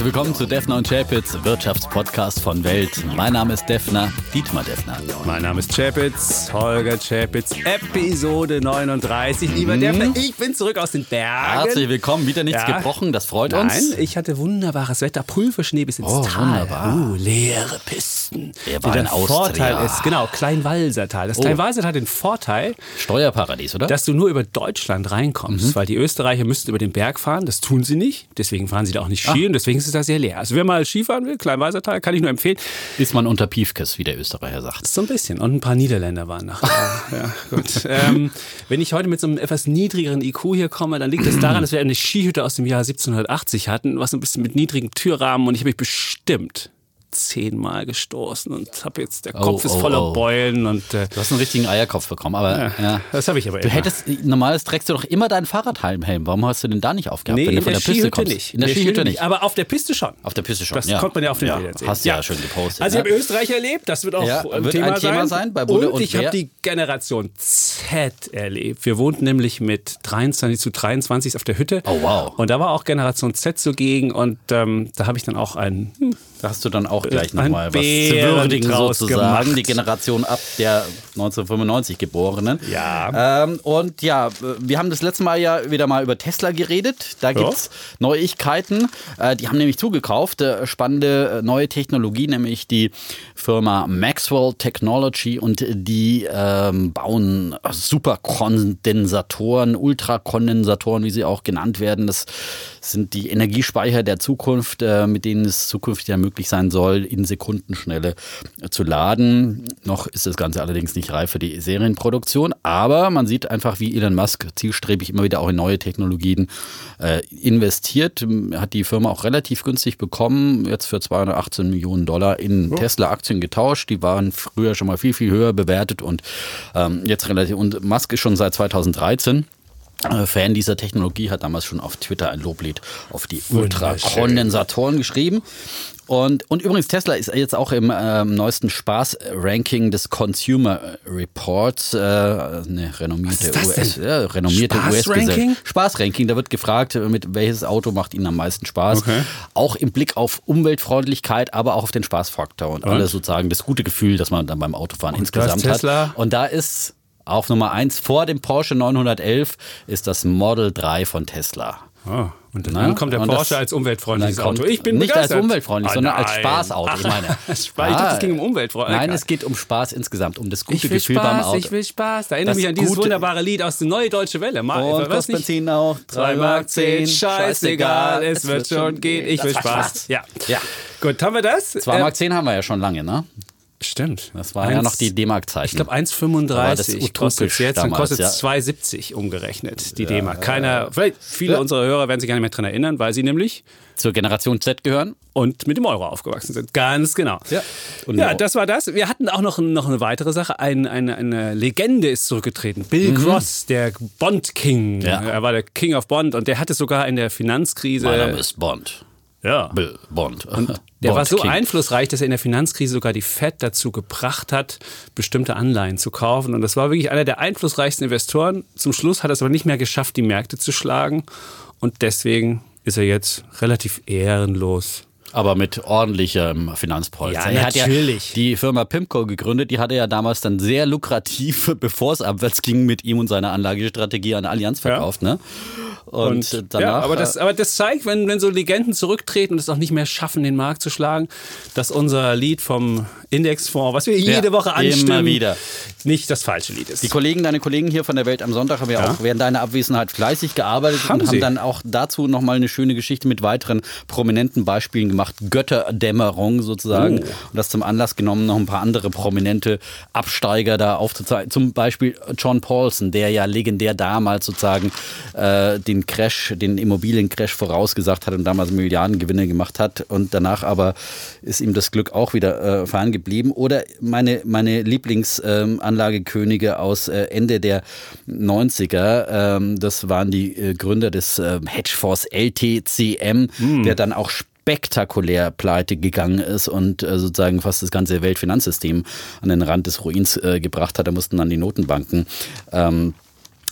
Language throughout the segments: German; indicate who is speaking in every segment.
Speaker 1: Herzlich willkommen zu Defner und Chapitz, Wirtschaftspodcast von Welt. Mein Name ist Defner, Dietmar Defner.
Speaker 2: Mein Name ist Chapitz, Holger Chapitz, Episode 39. Lieber mhm. Defner, ich bin zurück aus den Bergen.
Speaker 1: Herzlich willkommen, wieder nichts ja. gebrochen, das freut
Speaker 2: Nein,
Speaker 1: uns.
Speaker 2: Nein, ich hatte wunderbares Wetter, Pulverschnee bis ins
Speaker 1: oh,
Speaker 2: Tal.
Speaker 1: wunderbar.
Speaker 2: Uh, leere Pisten.
Speaker 1: Der war ein
Speaker 2: Vorteil ist, genau, Kleinwalsertal. Das oh. Kleinwalsertal hat den Vorteil,
Speaker 1: Steuerparadies, oder?
Speaker 2: Dass du nur über Deutschland reinkommst, mhm. weil die Österreicher müssten über den Berg fahren, das tun sie nicht, deswegen fahren sie da auch nicht Ski Ach. und deswegen ist es da sehr leer. Also wer mal Skifahren will, Kleinwalsertal, kann ich nur empfehlen.
Speaker 1: Ist man unter Piefkes, wie der Österreicher sagt.
Speaker 2: So ein bisschen. Und ein paar Niederländer waren nach. ja, gut. Ähm, wenn ich heute mit so einem etwas niedrigeren IQ hier komme, dann liegt es das daran, dass wir eine Skihütte aus dem Jahr 1780 hatten, was ein bisschen mit niedrigem Türrahmen und ich habe mich bestimmt zehnmal gestoßen und habe jetzt, der Kopf oh, ist voller oh. Beulen und.
Speaker 1: Äh, du hast einen richtigen Eierkopf bekommen, aber. Ja,
Speaker 2: ja. Das habe ich aber
Speaker 1: Du immer. hättest, normales trägst du doch immer deinen Fahrradhelm. Warum hast du den da nicht aufgehabt,
Speaker 2: nee,
Speaker 1: wenn
Speaker 2: du
Speaker 1: von
Speaker 2: der,
Speaker 1: der Piste kommst?
Speaker 2: Nicht. In der, der Skihütte nicht. Aber auf der Piste schon.
Speaker 1: Auf der Piste schon.
Speaker 2: Das ja. konnte man ja auf den Bildern
Speaker 1: sehen. Hast du ja, schön gepostet.
Speaker 2: Also ich habe Österreich erlebt, das wird auch ein,
Speaker 1: wird
Speaker 2: Thema,
Speaker 1: ein Thema sein.
Speaker 2: sein
Speaker 1: bei
Speaker 2: Bulle und, und ich habe die Generation Z erlebt. Wir wohnten nämlich mit 23 zu 23 auf der Hütte.
Speaker 1: Oh wow.
Speaker 2: Und da war auch Generation Z zugegen und ähm, da habe ich dann auch einen.
Speaker 1: Hm, da hast du dann auch gleich nochmal was zu würdigen sozusagen. Gemacht. Die Generation ab der 1995 Geborenen.
Speaker 2: Ja.
Speaker 1: Ähm, und ja, wir haben das letzte Mal ja wieder mal über Tesla geredet. Da gibt es Neuigkeiten. Äh, die haben nämlich zugekauft. Äh, spannende äh, neue Technologie, nämlich die Firma Maxwell Technology und die ähm, bauen Superkondensatoren, Ultrakondensatoren, wie sie auch genannt werden. Das sind die Energiespeicher der Zukunft, äh, mit denen es zukünftig ja möglich sein soll, in Sekundenschnelle zu laden. Noch ist das Ganze allerdings nicht reif für die Serienproduktion, aber man sieht einfach, wie Elon Musk zielstrebig immer wieder auch in neue Technologien äh, investiert. Hat die Firma auch relativ günstig bekommen, jetzt für 218 Millionen Dollar in oh. Tesla-Aktien getauscht. Die waren früher schon mal viel, viel höher bewertet und ähm, jetzt relativ. Und Musk ist schon seit 2013 äh, Fan dieser Technologie hat damals schon auf Twitter ein Loblied auf die Ultrakondensatoren geschrieben. Und, und übrigens, Tesla ist jetzt auch im ähm, neuesten Spaß-Ranking des Consumer Reports, äh, eine renommierte US, ja, renommierte US-Gesellschaft. Spaß-Ranking, da wird gefragt, mit welches Auto macht Ihnen am meisten Spaß. Okay. Auch im Blick auf Umweltfreundlichkeit, aber auch auf den Spaßfaktor und, und? alles sozusagen das gute Gefühl, das man dann beim Autofahren und insgesamt hat. Und da ist auf Nummer 1 vor dem Porsche 911 ist das Model 3 von Tesla.
Speaker 2: Oh, und dann Na, kommt der Porsche als umweltfreundliches Auto. Ich bin
Speaker 1: nicht
Speaker 2: begeistert.
Speaker 1: als umweltfreundlich, ah, sondern als Spaßauto.
Speaker 2: ich meine, ich dachte, es ging um Umweltfreundlichkeit.
Speaker 1: Nein, es geht um Spaß insgesamt, um das gute
Speaker 2: Gefühl
Speaker 1: Spaß,
Speaker 2: beim
Speaker 1: Auto.
Speaker 2: Ich will Spaß. Da erinnere mich an dieses wunderbare Lied aus der Neue Deutsche Welle.
Speaker 1: Mal, und kostet Benzin auch 3 Mark 10. Scheißegal, es wird schon gehen. Ich will Spaß.
Speaker 2: Ja. ja. Gut, haben wir das?
Speaker 1: 2 Mark 10 haben wir ja schon lange, ne?
Speaker 2: Stimmt.
Speaker 1: Das war ja noch die D-Mark-Zeit.
Speaker 2: Ich glaube 1,35 kostet jetzt damals, und kostet ja. 2,70 umgerechnet, die ja, D-Mark. Keiner, vielleicht viele ja. unserer Hörer werden sich gar nicht mehr daran erinnern, weil sie nämlich
Speaker 1: zur Generation Z gehören
Speaker 2: und mit dem Euro aufgewachsen sind. Ganz genau.
Speaker 1: Ja,
Speaker 2: ja das war das. Wir hatten auch noch, noch eine weitere Sache. Ein, eine, eine Legende ist zurückgetreten. Bill mhm. Cross, der Bond King. Ja. Er war der King of Bond und der hatte sogar in der Finanzkrise.
Speaker 1: Mein Name ist Bond.
Speaker 2: Ja.
Speaker 1: Bill Bond.
Speaker 2: Und der Bond war so King. einflussreich, dass er in der Finanzkrise sogar die Fed dazu gebracht hat, bestimmte Anleihen zu kaufen. Und das war wirklich einer der einflussreichsten Investoren. Zum Schluss hat er es aber nicht mehr geschafft, die Märkte zu schlagen. Und deswegen ist er jetzt relativ ehrenlos
Speaker 1: aber mit ordentlichem Finanzpolster.
Speaker 2: Ja, natürlich.
Speaker 1: Ja die Firma Pimco gegründet, die hatte ja damals dann sehr lukrativ, bevor es abwärts ging, mit ihm und seiner Anlagestrategie an Allianz verkauft. Ja. Ne? Und, und danach,
Speaker 2: ja, aber, das, aber das zeigt, wenn, wenn so Legenden zurücktreten und es auch nicht mehr schaffen, den Markt zu schlagen, dass unser Lied vom Indexfonds, was wir jede ja, Woche anstimmen,
Speaker 1: wieder.
Speaker 2: nicht das falsche Lied ist.
Speaker 1: Die Kollegen, deine Kollegen hier von der Welt am Sonntag haben ja, ja. auch während deiner Abwesenheit fleißig gearbeitet haben und sie. haben dann auch dazu nochmal eine schöne Geschichte mit weiteren prominenten Beispielen gemacht. Götterdämmerung sozusagen. Oh. Und das zum Anlass genommen, noch ein paar andere prominente Absteiger da aufzuzeigen. Zum Beispiel John Paulson, der ja legendär damals sozusagen äh, den Crash, den Immobiliencrash vorausgesagt hat und damals Milliardengewinne gemacht hat und danach aber ist ihm das Glück auch wieder äh, fahren geblieben. Oder meine, meine Lieblingsanlagekönige ähm, aus äh, Ende der 90er, ähm, das waren die äh, Gründer des äh, Hedgefonds LTCM, mm. der dann auch spektakulär pleite gegangen ist und äh, sozusagen fast das ganze Weltfinanzsystem an den Rand des Ruins äh, gebracht hat. Da mussten dann die Notenbanken ähm,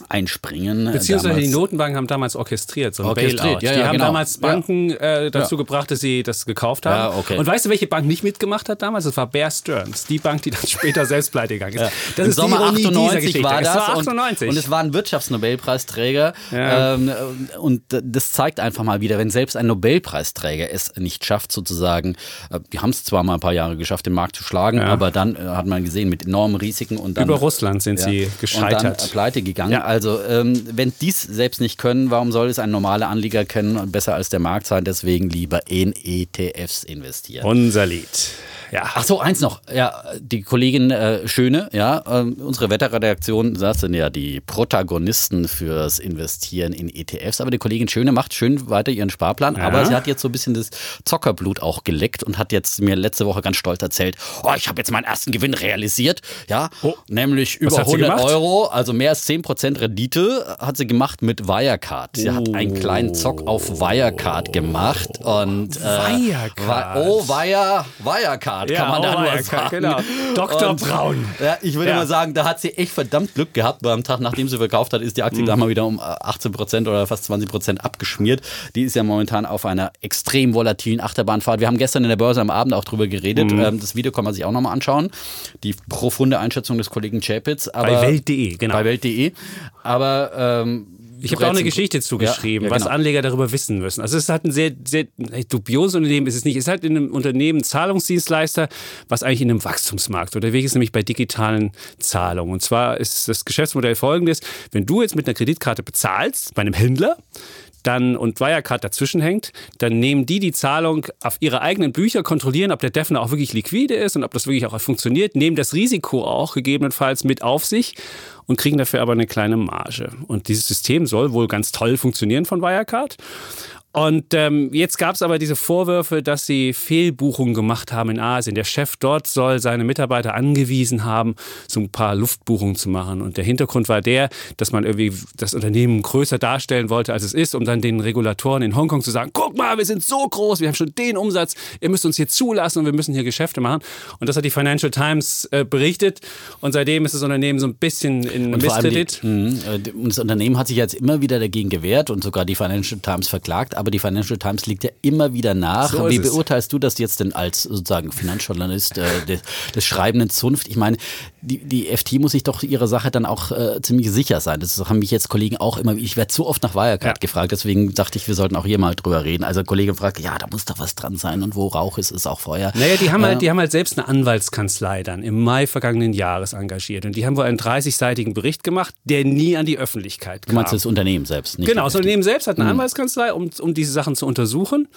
Speaker 1: einspringen.
Speaker 2: Beziehungsweise
Speaker 1: damals.
Speaker 2: die Notenbanken haben damals orchestriert, so ein
Speaker 1: Orchestriert,
Speaker 2: Bailout.
Speaker 1: ja,
Speaker 2: die
Speaker 1: ja,
Speaker 2: haben
Speaker 1: genau.
Speaker 2: damals Banken äh, dazu
Speaker 1: Ja.
Speaker 2: gebracht, dass sie das gekauft haben.
Speaker 1: Ja, okay.
Speaker 2: Und weißt du, welche Bank nicht mitgemacht hat damals? Das war Bear Stearns, die Bank, die dann später selbst pleite gegangen ist. Das
Speaker 1: Im
Speaker 2: ist
Speaker 1: Sommer
Speaker 2: die Ironie dieser
Speaker 1: 98
Speaker 2: Geschichte.
Speaker 1: war das.
Speaker 2: War 98.
Speaker 1: Und, und es war ein Wirtschaftsnobelpreisträger.
Speaker 2: Ja.
Speaker 1: Ähm, und das zeigt einfach mal wieder, wenn selbst ein Nobelpreisträger es nicht schafft, sozusagen, äh, die haben es zwar mal ein paar Jahre geschafft, den Markt zu schlagen, aber dann äh, hat man gesehen, mit enormen Risiken und dann.
Speaker 2: Über Russland sind
Speaker 1: ja,
Speaker 2: sie
Speaker 1: Und dann
Speaker 2: gescheitert.
Speaker 1: äh, pleite gegangen. Also, ähm, wenn dies selbst nicht können, warum soll es ein normaler Anleger können und besser als der Markt sein? Deswegen lieber in ETFs investieren.
Speaker 2: Unser Lied. Ja.
Speaker 1: Ach so, eins noch. Ja, die Kollegin äh, Schöne, ja, ähm, unsere Wetterredaktion, das sind ja die Protagonisten fürs Investieren in ETFs. Aber die Kollegin Schöne macht schön weiter ihren Sparplan.
Speaker 2: Ja.
Speaker 1: Aber sie hat jetzt so ein bisschen das Zockerblut auch geleckt und hat jetzt mir letzte Woche ganz stolz erzählt, oh, ich habe jetzt meinen ersten Gewinn realisiert. Ja,
Speaker 2: Oh.
Speaker 1: nämlich über
Speaker 2: hat sie
Speaker 1: 100
Speaker 2: gemacht?
Speaker 1: Euro, also mehr als 10% Rendite hat sie gemacht mit Wirecard. Sie hat einen kleinen Zock auf Wirecard gemacht und äh,
Speaker 2: Wirecard.
Speaker 1: Wi- Oh, Wire, Wirecard kann man
Speaker 2: oh,
Speaker 1: da nur
Speaker 2: Wirecard,
Speaker 1: sagen.
Speaker 2: Genau. Dr.
Speaker 1: Und,
Speaker 2: Braun.
Speaker 1: Ja, ich würde
Speaker 2: Ja.
Speaker 1: mal sagen, da hat sie echt verdammt Glück gehabt, am Tag, nachdem sie verkauft hat, ist die
Speaker 2: Mhm.
Speaker 1: Aktie da mal wieder um äh, 18 Prozent oder fast 20 Prozent abgeschmiert. Die ist ja momentan auf einer extrem volatilen Achterbahnfahrt. Wir haben gestern in der Börse am Abend auch drüber geredet.
Speaker 2: Mhm.
Speaker 1: Ähm, Das Video kann man sich auch nochmal anschauen. Die profunde Einschätzung des Kollegen Chapitz.
Speaker 2: Bei Welt.de, genau.
Speaker 1: Bei Welt.de. Aber ähm,
Speaker 2: Ich habe da auch eine Geschichte zugeschrieben,
Speaker 1: Ja, ja,
Speaker 2: was
Speaker 1: genau.
Speaker 2: Anleger darüber wissen müssen. Also es ist halt ein sehr, sehr dubioses Unternehmen, ist es nicht. Es ist halt in einem Unternehmen Zahlungsdienstleister, was eigentlich in einem Wachstumsmarkt unterwegs ist, nämlich bei digitalen Zahlungen. Und zwar ist das Geschäftsmodell folgendes. Wenn du jetzt mit einer Kreditkarte bezahlst, bei einem Händler, dann und Wirecard dazwischen hängt, dann nehmen die die Zahlung auf ihre eigenen Bücher, kontrollieren, ob der Defner auch wirklich liquide ist und ob das wirklich auch funktioniert, nehmen das Risiko auch gegebenenfalls mit auf sich und kriegen dafür aber eine kleine Marge. Und dieses System soll wohl ganz toll funktionieren von Wirecard. Und ähm, jetzt gab es aber diese Vorwürfe, dass sie Fehlbuchungen gemacht haben in Asien. Der Chef dort soll seine Mitarbeiter angewiesen haben, so ein paar Luftbuchungen zu machen. Und der Hintergrund war der, dass man irgendwie das Unternehmen größer darstellen wollte, als es ist, um dann den Regulatoren in Hongkong zu sagen, guck mal, wir sind so groß, wir haben schon den Umsatz, ihr müsst uns hier zulassen und wir müssen hier Geschäfte machen. Und das hat die Financial Times äh, berichtet. Und seitdem ist das Unternehmen so ein bisschen in
Speaker 1: Und
Speaker 2: Misskredit.
Speaker 1: Die, mh, und das Unternehmen hat sich jetzt immer wieder dagegen gewehrt und sogar die Financial Times verklagt. Aber die Financial Times liegt ja immer wieder nach.
Speaker 2: So
Speaker 1: Wie beurteilst du das jetzt denn als sozusagen Finanzjournalist äh, des, des schreibenden Zunft? Ich meine, die, die FT muss sich doch ihrer Sache dann auch äh, ziemlich sicher sein. Das haben mich jetzt Kollegen auch immer. Ich werde so oft nach Wirecard
Speaker 2: Ja.
Speaker 1: gefragt, deswegen dachte ich, wir sollten auch hier mal drüber reden. Also Kollege fragt, ja, da muss doch was dran sein und wo Rauch ist, ist auch Feuer.
Speaker 2: Naja, die haben,
Speaker 1: Äh,
Speaker 2: halt, die haben halt selbst eine Anwaltskanzlei dann im Mai vergangenen Jahres engagiert. Und die haben wohl einen 30-seitigen Bericht gemacht, der nie an die Öffentlichkeit kam.
Speaker 1: Du meinst das Unternehmen selbst, nicht
Speaker 2: Genau, das? Unternehmen selbst hat eine Anwaltskanzlei, um, um diese Sachen zu untersuchen.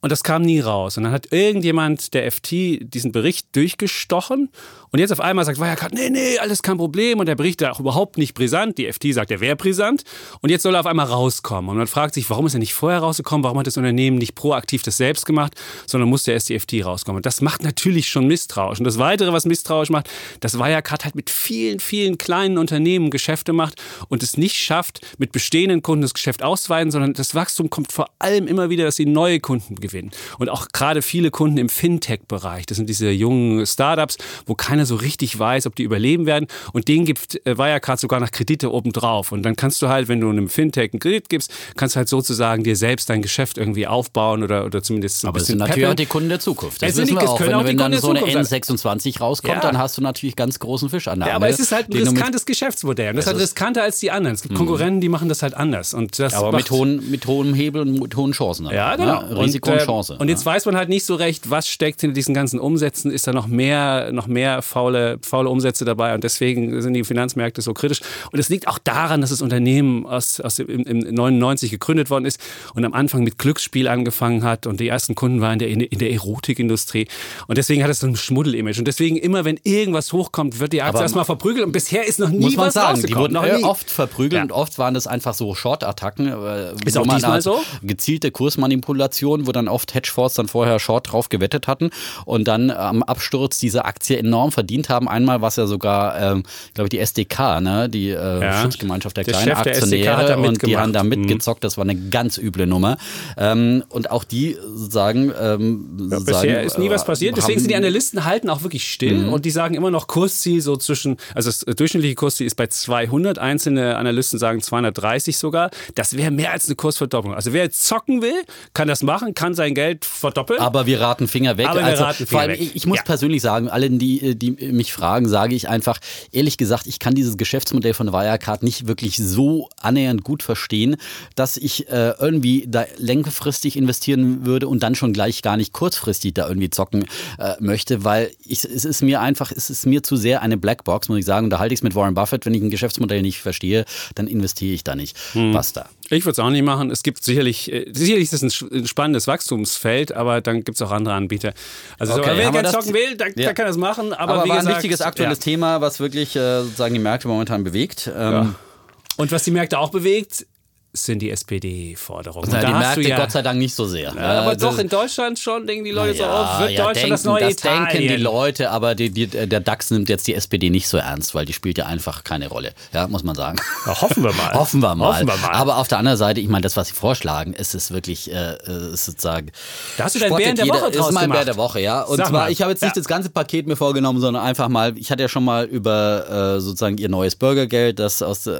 Speaker 2: Und das kam nie raus. Und dann hat irgendjemand der FT diesen Bericht durchgestochen. Und jetzt auf einmal sagt Wirecard, nee, nee, alles kein Problem. Und der Bericht ist auch überhaupt nicht brisant. Die FT sagt, er wäre brisant. Und jetzt soll er auf einmal rauskommen. Und man fragt sich, warum ist er nicht vorher rausgekommen? Warum hat das Unternehmen nicht proaktiv das selbst gemacht, sondern musste erst die FT rauskommen? Und das macht natürlich schon misstrauisch. Und das Weitere, was misstrauisch macht, dass Wirecard halt mit vielen, vielen kleinen Unternehmen Geschäfte macht und es nicht schafft, mit bestehenden Kunden das Geschäft auszuweiten, sondern das Wachstum kommt vor allem immer wieder, dass sie neue Kunden gewinnen. Und auch gerade viele Kunden im Fintech-Bereich. Das sind diese jungen Startups, wo keiner so richtig weiß, ob die überleben werden. Und denen gibt äh, Wirecard sogar noch Kredite obendrauf. Und dann kannst du halt, wenn du einem Fintech einen Kredit gibst, kannst du halt sozusagen dir selbst dein Geschäft irgendwie aufbauen oder, oder zumindest ein
Speaker 1: Aber es
Speaker 2: bisschen
Speaker 1: sind natürlich auch die Kunden der Zukunft. Das
Speaker 2: Es
Speaker 1: wissen wir auch. Wenn,
Speaker 2: auch
Speaker 1: wenn dann so eine
Speaker 2: Zukunft
Speaker 1: N26 rauskommt,
Speaker 2: Ja.
Speaker 1: dann hast du natürlich ganz großen Fisch an der
Speaker 2: Ja, aber es ist halt ein riskantes Geschäftsmodell. Und das, ist halt riskanter als die anderen. Es gibt Konkurrenten, die machen das halt anders. Und das
Speaker 1: Aber mit, hohen, mit hohem Hebel und mit hohen Chancen.
Speaker 2: Ja,
Speaker 1: ne?
Speaker 2: genau.
Speaker 1: Risiko und,
Speaker 2: und, äh,
Speaker 1: Chance.
Speaker 2: Und jetzt weiß man halt nicht so recht, was steckt hinter diesen ganzen Umsätzen. Ist da noch mehr, noch mehr faule, faule Umsätze dabei? Und deswegen sind die Finanzmärkte so kritisch. Und es liegt auch daran, dass das Unternehmen aus, aus dem, im, im 99 gegründet worden ist und am Anfang mit Glücksspiel angefangen hat. Und die ersten Kunden waren in der, in der Erotikindustrie. Und deswegen hat es so ein Schmuddel-Image. Und deswegen immer, wenn irgendwas hochkommt, wird die Aktie
Speaker 1: Aber
Speaker 2: erstmal verprügelt. Und bisher ist noch nie
Speaker 1: muss man
Speaker 2: was
Speaker 1: sagen, die wurden oft verprügelt
Speaker 2: Ja.
Speaker 1: und oft waren das einfach so Short-Attacken. äh,
Speaker 2: Ist auch diesmal
Speaker 1: halt
Speaker 2: so?
Speaker 1: Gezielte Kursmanipulation, wo dann oft Hedgefonds dann vorher Short drauf gewettet hatten und dann am Absturz diese Aktie enorm verdient haben. Einmal war es ja sogar, ähm, glaube ich, die SDK, ne? die äh, ja. Schutzgemeinschaft der, der kleinen Chef Aktionäre. Der und die haben da mhm. mitgezockt. Das war eine ganz üble Nummer. Ähm, und auch die sagen, ähm,
Speaker 2: ja, bisher ist nie was passiert. Deswegen sind die Analysten halten auch wirklich still mhm. und die sagen immer noch Kursziel so zwischen, also das durchschnittliche Kursziel ist bei 200. Einzelne Analysten sagen 230 sogar. Das wäre mehr als eine Kursverdopplung. Also wer jetzt zocken will, kann das machen, kann sein Geld verdoppeln.
Speaker 1: Aber wir raten Finger weg.
Speaker 2: Aber wir
Speaker 1: also,
Speaker 2: raten Finger
Speaker 1: vor allem,
Speaker 2: weg.
Speaker 1: Ich, ich muss ja. persönlich sagen, allen, die, die mich fragen, sage ich einfach, ehrlich gesagt, ich kann dieses Geschäftsmodell von Wirecard nicht wirklich so annähernd gut verstehen, dass ich äh, irgendwie da längerfristig investieren würde und dann schon gleich gar nicht kurzfristig da irgendwie zocken äh, möchte, weil ich, es ist mir einfach, es ist mir zu sehr eine Blackbox, muss ich sagen. Und da halte ich es mit Warren Buffett, wenn ich ein Geschäftsmodell nicht verstehe, dann investiere ich da nicht. Hm. Basta.
Speaker 2: Ich würde es auch nicht machen. Es gibt sicherlich, äh, sicherlich ist es ein spannendes Wachstumsfeld, aber dann gibt es auch andere Anbieter. Also okay, so, wer gerne zocken will, da, ja. kann das machen. Aber,
Speaker 1: aber war
Speaker 2: gesagt,
Speaker 1: ein wichtiges aktuelles ja. Thema, was wirklich äh, sozusagen die Märkte momentan bewegt. Ähm,
Speaker 2: ja. Und was die Märkte auch bewegt, sind die SPD-Forderungen.
Speaker 1: Ja, die Märkte ja, Gott sei Dank nicht so sehr.
Speaker 2: Ja, aber doch in Deutschland schon denken die Leute so auf, wird Deutschland
Speaker 1: denken,
Speaker 2: das neue
Speaker 1: das
Speaker 2: Italien?
Speaker 1: denken die Leute, aber die, die, der DAX nimmt jetzt die SPD nicht so ernst, weil die spielt ja einfach keine Rolle, ja, muss man sagen.
Speaker 2: hoffen wir mal.
Speaker 1: hoffen, wir mal.
Speaker 2: hoffen wir mal.
Speaker 1: Aber auf der anderen Seite, ich meine, das, was sie vorschlagen, ist es wirklich äh, ist sozusagen.
Speaker 2: Da hast du dein Bär der Woche
Speaker 1: draus ist mein Bär der Woche, ja. Und Sag zwar, mal. ich habe jetzt nicht das ganze Paket mir vorgenommen, sondern einfach mal, ich hatte ja schon mal über äh, sozusagen ihr neues Bürgergeld, das aus äh,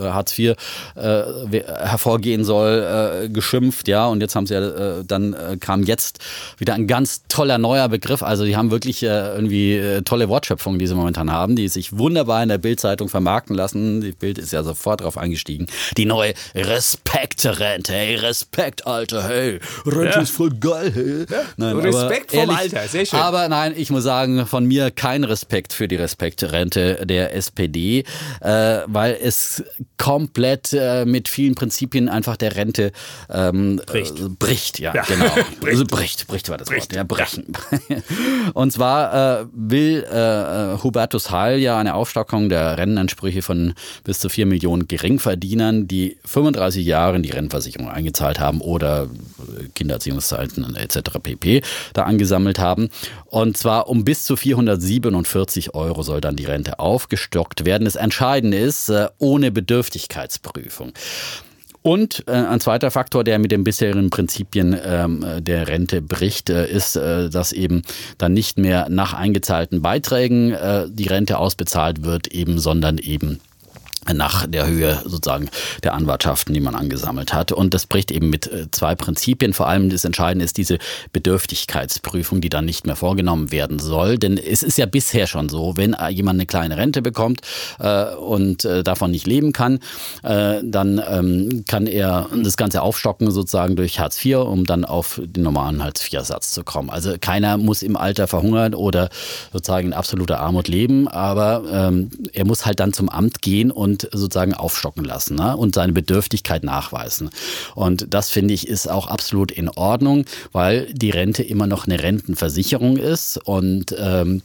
Speaker 1: Hartz IV äh, hervorgehen soll äh, geschimpft, ja, und jetzt haben sie ja, äh, dann äh, kam jetzt wieder ein ganz toller neuer Begriff. Also die haben wirklich äh, irgendwie äh, tolle Wortschöpfungen, die sie momentan haben, die sich wunderbar in der Bildzeitung vermarkten lassen. Die Bild ist ja sofort drauf eingestiegen. Die neue Respektrente, hey, Respekt, Alter, hey, Rente ja. ist voll geil, hey.
Speaker 2: Ja. Nein, Respekt vom Alter, sehr schön.
Speaker 1: Aber nein, ich muss sagen, von mir kein Respekt für die Respektrente der SPD, äh, weil es komplett äh, mit vielen Prinzipien einfach der Rente ähm, bricht. Äh, bricht, ja, ja. genau. bricht. Also bricht, bricht war das bricht. Wort, ja, brechen. Und zwar äh, will äh, Hubertus Heil ja eine Aufstockung der Rentenansprüche von bis zu 4 Millionen Geringverdienern, die 35 Jahre in die Rentenversicherung eingezahlt haben oder Kindererziehungszeiten etc. pp. da angesammelt haben. Und zwar um bis zu 447 Euro soll dann die Rente aufgestockt werden. Das Entscheidende ist, äh, ohne Bedürftigkeitsprüfung. Und äh, ein zweiter Faktor, der mit den bisherigen Prinzipien ähm, der Rente bricht, äh, ist, äh, dass eben dann nicht mehr nach eingezahlten Beiträgen äh, die Rente ausbezahlt wird, eben, sondern eben nach der Höhe sozusagen der Anwartschaften, die man angesammelt hat. Und das bricht eben mit äh, zwei Prinzipien. Vor allem das Entscheidende ist diese Bedürftigkeitsprüfung, die dann nicht mehr vorgenommen werden soll. Denn es ist ja bisher schon so, wenn jemand eine kleine Rente bekommt äh, und äh, davon nicht leben kann, äh, dann ähm, kann er das Ganze aufstocken sozusagen durch Hartz IV, um dann auf den normalen Hartz IV-Satz zu kommen. Also keiner muss im Alter verhungern oder sozusagen in absoluter Armut leben, aber ähm, er muss halt dann zum Amt gehen und und sozusagen aufstocken lassen ne? und seine Bedürftigkeit nachweisen. Und das finde ich ist auch absolut in Ordnung, weil die Rente immer noch eine Rentenversicherung ist und ähm,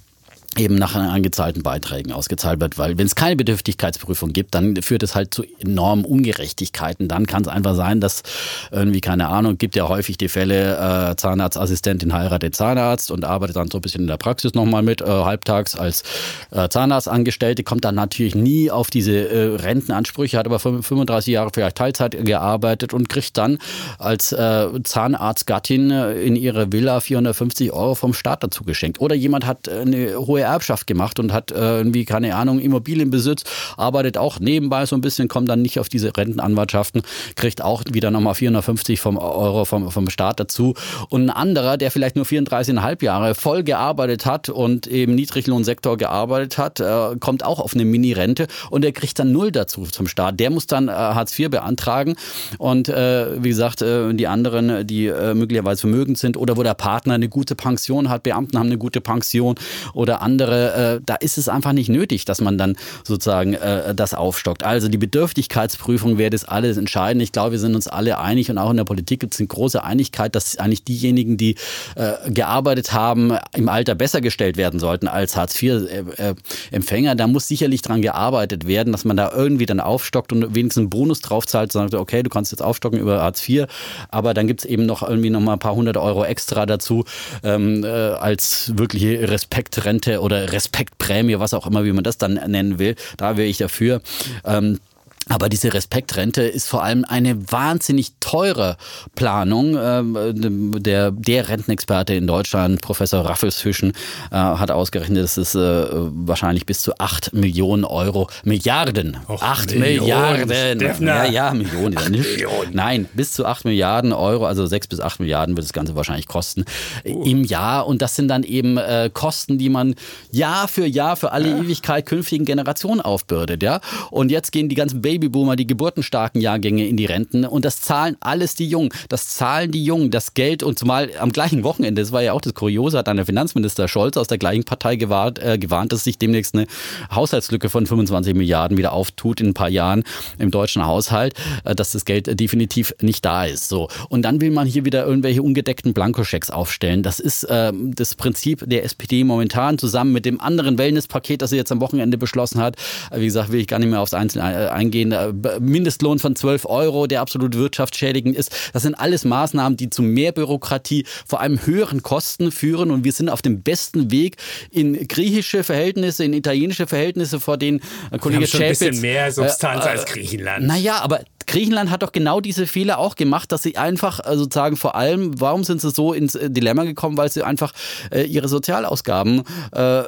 Speaker 1: eben nach angezahlten Beiträgen ausgezahlt wird, weil wenn es keine Bedürftigkeitsprüfung gibt, dann führt es halt zu enormen Ungerechtigkeiten. Dann kann es einfach sein, dass irgendwie, keine Ahnung, gibt ja häufig die Fälle, äh, Zahnarztassistentin heiratet Zahnarzt und arbeitet dann so ein bisschen in der Praxis nochmal mit, äh, halbtags als äh, Zahnarztangestellte, kommt dann natürlich nie auf diese äh, Rentenansprüche, hat aber 35 Jahre vielleicht Teilzeit gearbeitet und kriegt dann als äh, Zahnarztgattin äh, in ihre Villa 450 Euro vom Staat dazu geschenkt. Oder jemand hat äh, eine hohe Erbschaft gemacht und hat äh, irgendwie, keine Ahnung, Immobilienbesitz, arbeitet auch nebenbei so ein bisschen, kommt dann nicht auf diese Rentenanwartschaften, kriegt auch wieder nochmal 450 vom Euro vom, vom Staat dazu. Und ein anderer, der vielleicht nur 34,5 Jahre voll gearbeitet hat und im Niedriglohnsektor gearbeitet hat, äh, kommt auch auf eine Mini-Rente und der kriegt dann null dazu zum Staat. Der muss dann äh, Hartz IV beantragen und äh, wie gesagt, äh, die anderen, die äh, möglicherweise vermögend sind oder wo der Partner eine gute Pension hat, Beamten haben eine gute Pension oder andere andere, äh, da ist es einfach nicht nötig, dass man dann sozusagen äh, das aufstockt. Also die Bedürftigkeitsprüfung wäre das alles entscheidend. Ich glaube, wir sind uns alle einig und auch in der Politik gibt es eine große Einigkeit, dass eigentlich diejenigen, die äh, gearbeitet haben, im Alter besser gestellt werden sollten als Hartz-IV-Empfänger. Äh, da muss sicherlich dran gearbeitet werden, dass man da irgendwie dann aufstockt und wenigstens einen Bonus drauf zahlt sagt, okay, du kannst jetzt aufstocken über Hartz IV, aber dann gibt es eben noch irgendwie noch mal ein paar hundert Euro extra dazu ähm, äh, als wirkliche Respektrente oder Respektprämie, was auch immer, wie man das dann nennen will. Da wäre ich dafür. Ähm, aber diese Respektrente ist vor allem eine wahnsinnig teure Planung. Ähm, der, der Rentenexperte in Deutschland, Professor Raffelsfischen, äh, hat ausgerechnet, dass es äh, wahrscheinlich bis zu 8 Millionen Euro, Milliarden, Och, 8 Millionen, Milliarden, ja, ja, Millionen, ja nicht. Millionen. Nein, bis zu 8 Milliarden Euro, also 6 bis 8 Milliarden wird das Ganze wahrscheinlich kosten uh. im Jahr. Und das sind dann eben Kosten, die man Jahr für Jahr für alle ja. Ewigkeit künftigen Generationen aufbürdet. Ja? Und jetzt gehen die ganzen Babys Babyboomer, die geburtenstarken Jahrgänge in die Renten und das zahlen alles die Jungen. Das zahlen die Jungen, das Geld und zumal am gleichen Wochenende, das war ja auch das Kuriose, hat dann der Finanzminister Scholz aus der gleichen Partei gewarnt, äh, gewarnt, dass sich demnächst eine Haushaltslücke von 25 Milliarden wieder auftut in ein paar Jahren im deutschen Haushalt, äh, dass das Geld definitiv nicht da ist. So. Und dann will man hier wieder irgendwelche ungedeckten Blankoschecks aufstellen. Das ist äh, das Prinzip der SPD momentan zusammen mit dem anderen Wellnesspaket, das sie jetzt am Wochenende beschlossen hat. Wie gesagt, will ich gar nicht mehr aufs Einzelne äh, eingehen gehen, Mindestlohn von 12 Euro, der absolut wirtschaftsschädigend ist. Das sind alles Maßnahmen, die zu mehr Bürokratie, vor allem höheren Kosten führen. Und wir sind auf dem besten Weg in griechische Verhältnisse, in italienische Verhältnisse, vor denen
Speaker 2: äh, Kollege Schäpitz... ein bisschen mehr Substanz äh, äh, als Griechenland.
Speaker 1: Naja, aber Griechenland hat doch genau diese Fehler auch gemacht, dass sie einfach äh, sozusagen vor allem, warum sind sie so ins äh, Dilemma gekommen, weil sie einfach äh, ihre Sozialausgaben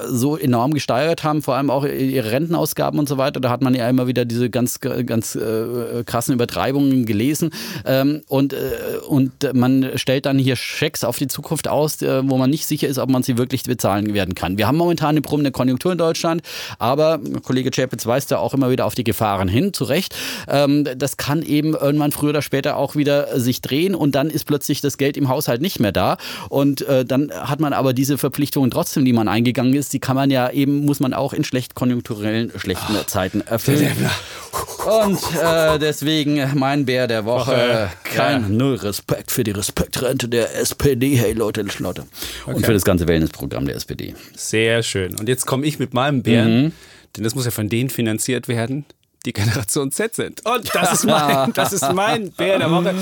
Speaker 1: so enorm gesteigert haben, vor allem auch ihre Rentenausgaben und so weiter. Da hat man ja immer wieder diese ganz, ganz krassen Übertreibungen gelesen. Ähm, und, und man stellt dann hier Schecks auf die Zukunft aus, wo man nicht sicher ist, ob man sie wirklich bezahlen werden kann. Wir haben momentan eine brummende Konjunktur in Deutschland, aber Kollege Czapitz weist ja auch immer wieder auf die Gefahren hin, zu Recht. Ähm, das kann kann eben irgendwann früher oder später auch wieder sich drehen und dann ist plötzlich das Geld im Haushalt nicht mehr da. Und äh, dann hat man aber diese Verpflichtungen trotzdem, die man eingegangen ist, die kann man ja eben, muss man auch in schlecht konjunkturellen, schlechten oh, Zeiten erfüllen. Und äh, deswegen mein Bär der Woche. Woche. Kein ja. Null Respekt für die Respektrente der SPD. Hey Leute, Leute. Okay. Und für das ganze Wellnessprogramm der SPD.
Speaker 2: Sehr schön. Und jetzt komme ich mit meinem Bären. Mhm. Denn das muss ja von denen finanziert werden, die Generation Z sind. Und das ist mein, das ist mein Bär der Woche.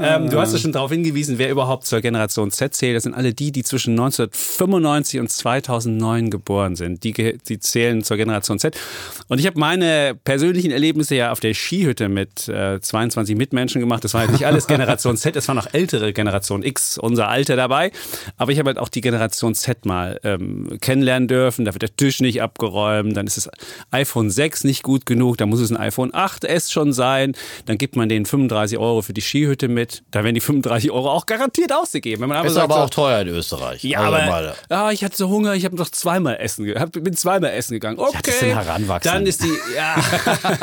Speaker 2: Ähm, du hast ja schon darauf hingewiesen, wer überhaupt zur Generation Z zählt. Das sind alle die, die zwischen 1995 und 2009 geboren sind. Die, die zählen zur Generation Z. Und ich habe meine persönlichen Erlebnisse ja auf der Skihütte mit äh, 22 Mitmenschen gemacht. Das war halt nicht alles Generation Z, es war noch ältere Generation X, unser Alter dabei. Aber ich habe halt auch die Generation Z mal ähm, kennenlernen dürfen. Da wird der Tisch nicht abgeräumt, dann ist das iPhone 6 nicht gut genug, da muss es ein iPhone 8S schon sein. Dann gibt man denen 35 Euro für die Skihütte mit da werden die 35 Euro auch garantiert ausgegeben. Wenn
Speaker 1: man ist sagt, aber auch teuer in Österreich.
Speaker 2: Ja, also aber ja, ich hatte so Hunger, ich habe noch zweimal essen, bin zweimal essen gegangen. Okay, ja, das sind heranwachsen. dann ist die, ja,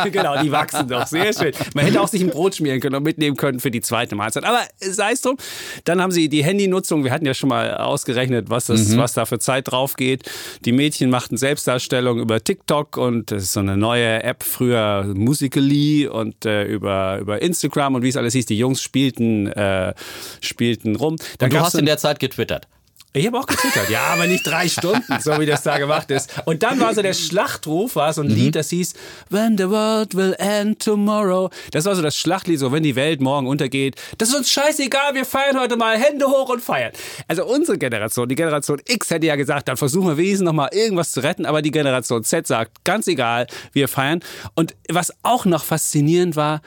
Speaker 2: genau, die wachsen doch, sehr schön. Man hätte auch sich ein Brot schmieren können und mitnehmen können für die zweite Mahlzeit. Aber sei es drum. Dann haben sie die Handynutzung, wir hatten ja schon mal ausgerechnet, was, das, mhm. was da für Zeit drauf geht. Die Mädchen machten Selbstdarstellung über TikTok und das ist so eine neue App, früher Musically und äh, über, über Instagram und wie es alles hieß. Die Jungs spielten spielten, äh, spielten rum.
Speaker 1: Dann und du hast in der Zeit getwittert.
Speaker 2: Ich habe auch getwittert, ja, aber nicht drei Stunden, so wie das da gemacht ist. Und dann war so der Schlachtruf, war so ein mhm. Lied, das hieß When the world will end tomorrow. Das war so das Schlachtlied, so wenn die Welt morgen untergeht. Das ist uns scheißegal, wir feiern heute mal Hände hoch und feiern. Also unsere Generation, die Generation X hätte ja gesagt, dann versuchen wir wenigstens noch mal irgendwas zu retten, aber die Generation Z sagt, ganz egal, wir feiern. Und was auch noch faszinierend war,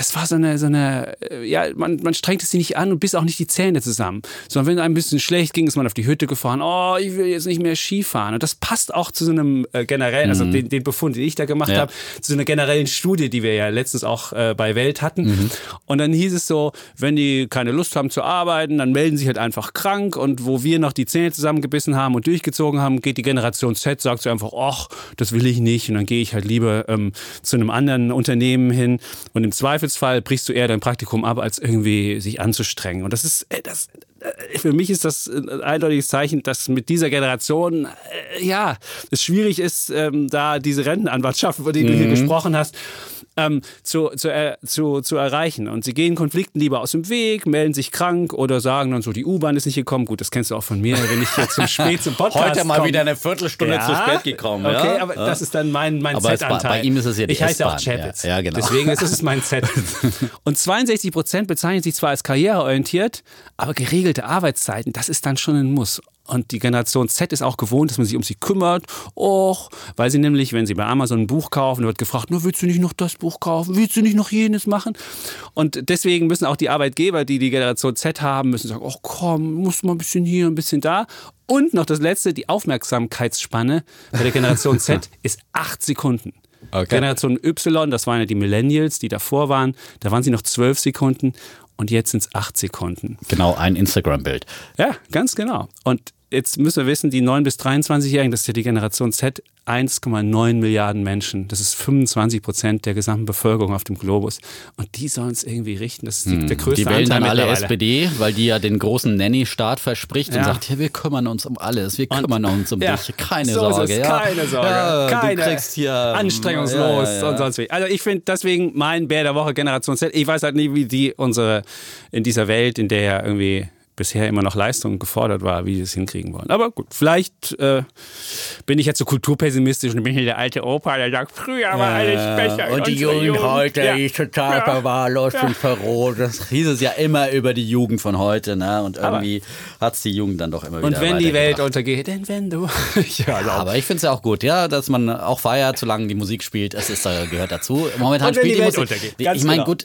Speaker 2: es war so eine, so eine, äh, ja, man, man strengte sich nicht an und biss auch nicht die Zähne zusammen. Sondern wenn es ein bisschen schlecht ging, ist man auf die Hütte gefahren, oh, ich will jetzt nicht mehr Skifahren. Und das passt auch zu so einem äh, generellen, also mhm. den, den Befund, den ich da gemacht ja. habe, zu so einer generellen Studie, die wir ja letztens auch äh, bei Welt hatten. Mhm. Und dann hieß es so, wenn die keine Lust haben zu arbeiten, dann melden sie sich halt einfach krank. Und wo wir noch die Zähne zusammengebissen haben und durchgezogen haben, geht die Generation Z, sagt so einfach, ach, das will ich nicht. Und dann gehe ich halt lieber ähm, zu einem anderen Unternehmen hin. Und im Zweifel Zweifelsfall brichst du eher dein Praktikum ab, als irgendwie sich anzustrengen. Und das ist, äh, das, äh, für mich ist das ein eindeutiges Zeichen, dass mit dieser Generation, äh, ja, es schwierig ist, ähm, da diese Rentenanwartschaft, über die mhm. du hier mhm. gesprochen hast, ähm, zu, zu, äh, zu, zu erreichen. Und sie gehen Konflikten lieber aus dem Weg, melden sich krank oder sagen dann so, die U-Bahn ist nicht gekommen. Gut, das kennst du auch von mir, wenn ich jetzt zum spät zum Podcast
Speaker 1: Heute mal komm. wieder eine Viertelstunde ja, zu spät gekommen.
Speaker 2: Okay,
Speaker 1: ja?
Speaker 2: aber ja. das ist dann mein, mein Z-Anteil.
Speaker 1: Bei ihm ist es ja die
Speaker 2: Ich heiße auch Chapitz. Ja, genau. Deswegen ist es mein Z. Und 62 Prozent bezeichnen sich zwar als karriereorientiert, aber geregelte Arbeitszeiten, das ist dann schon ein Muss. Und die Generation Z ist auch gewohnt, dass man sich um sie kümmert. Och, weil sie nämlich, wenn sie bei Amazon ein Buch kaufen, wird gefragt, nur willst du nicht noch das Buch kaufen? Willst du nicht noch jenes machen? Und deswegen müssen auch die Arbeitgeber, die die Generation Z haben, müssen sagen, oh komm, muss mal ein bisschen hier, ein bisschen da. Und noch das letzte, die Aufmerksamkeitsspanne bei der Generation Z ist acht Sekunden. Okay. Generation Y, das waren ja die Millennials, die davor waren, da waren sie noch zwölf Sekunden und jetzt sind es acht Sekunden.
Speaker 1: Genau, ein Instagram-Bild.
Speaker 2: Ja, ganz genau. Und jetzt müssen wir wissen, die 9- bis 23-Jährigen, das ist ja die Generation Z, 1,9 Milliarden Menschen. Das ist 25 Prozent der gesamten Bevölkerung auf dem Globus. Und die sollen es irgendwie richten. Das ist die, der hm, größte
Speaker 1: Die wählen dann alle SPD, weil die ja den großen Nanny-Staat verspricht ja. und sagt, ja, wir kümmern uns um alles, wir kümmern und, uns um ja, dich, keine so Sorge.
Speaker 2: Ja. Keine Sorge, ja, keine, du kriegst hier anstrengungslos und sonst wie. Also ich finde deswegen mein Bär der Woche Generation Z. Ich weiß halt nicht, wie die unsere in dieser Welt, in der ja irgendwie bisher immer noch Leistung gefordert war, wie sie es hinkriegen wollen. Aber gut, vielleicht äh, bin ich jetzt so kulturpessimistisch und bin hier der alte Opa, der sagt, früher war alles besser.
Speaker 1: Und die Jugend, Jugend heute ja. ist total ja. verwahrlost ja. und verroht. Das hieß es ja immer über die Jugend von heute. Ne? Und irgendwie hat es die Jugend dann doch immer wieder
Speaker 2: Und wenn die Welt untergeht, denn wenn du...
Speaker 1: ja, also aber ich finde es ja auch gut, ja, dass man auch feiert, solange die Musik spielt. Es ist, äh, gehört dazu. Momentan spielt die, die Musik... Untergeht. Ich meine, genau. gut,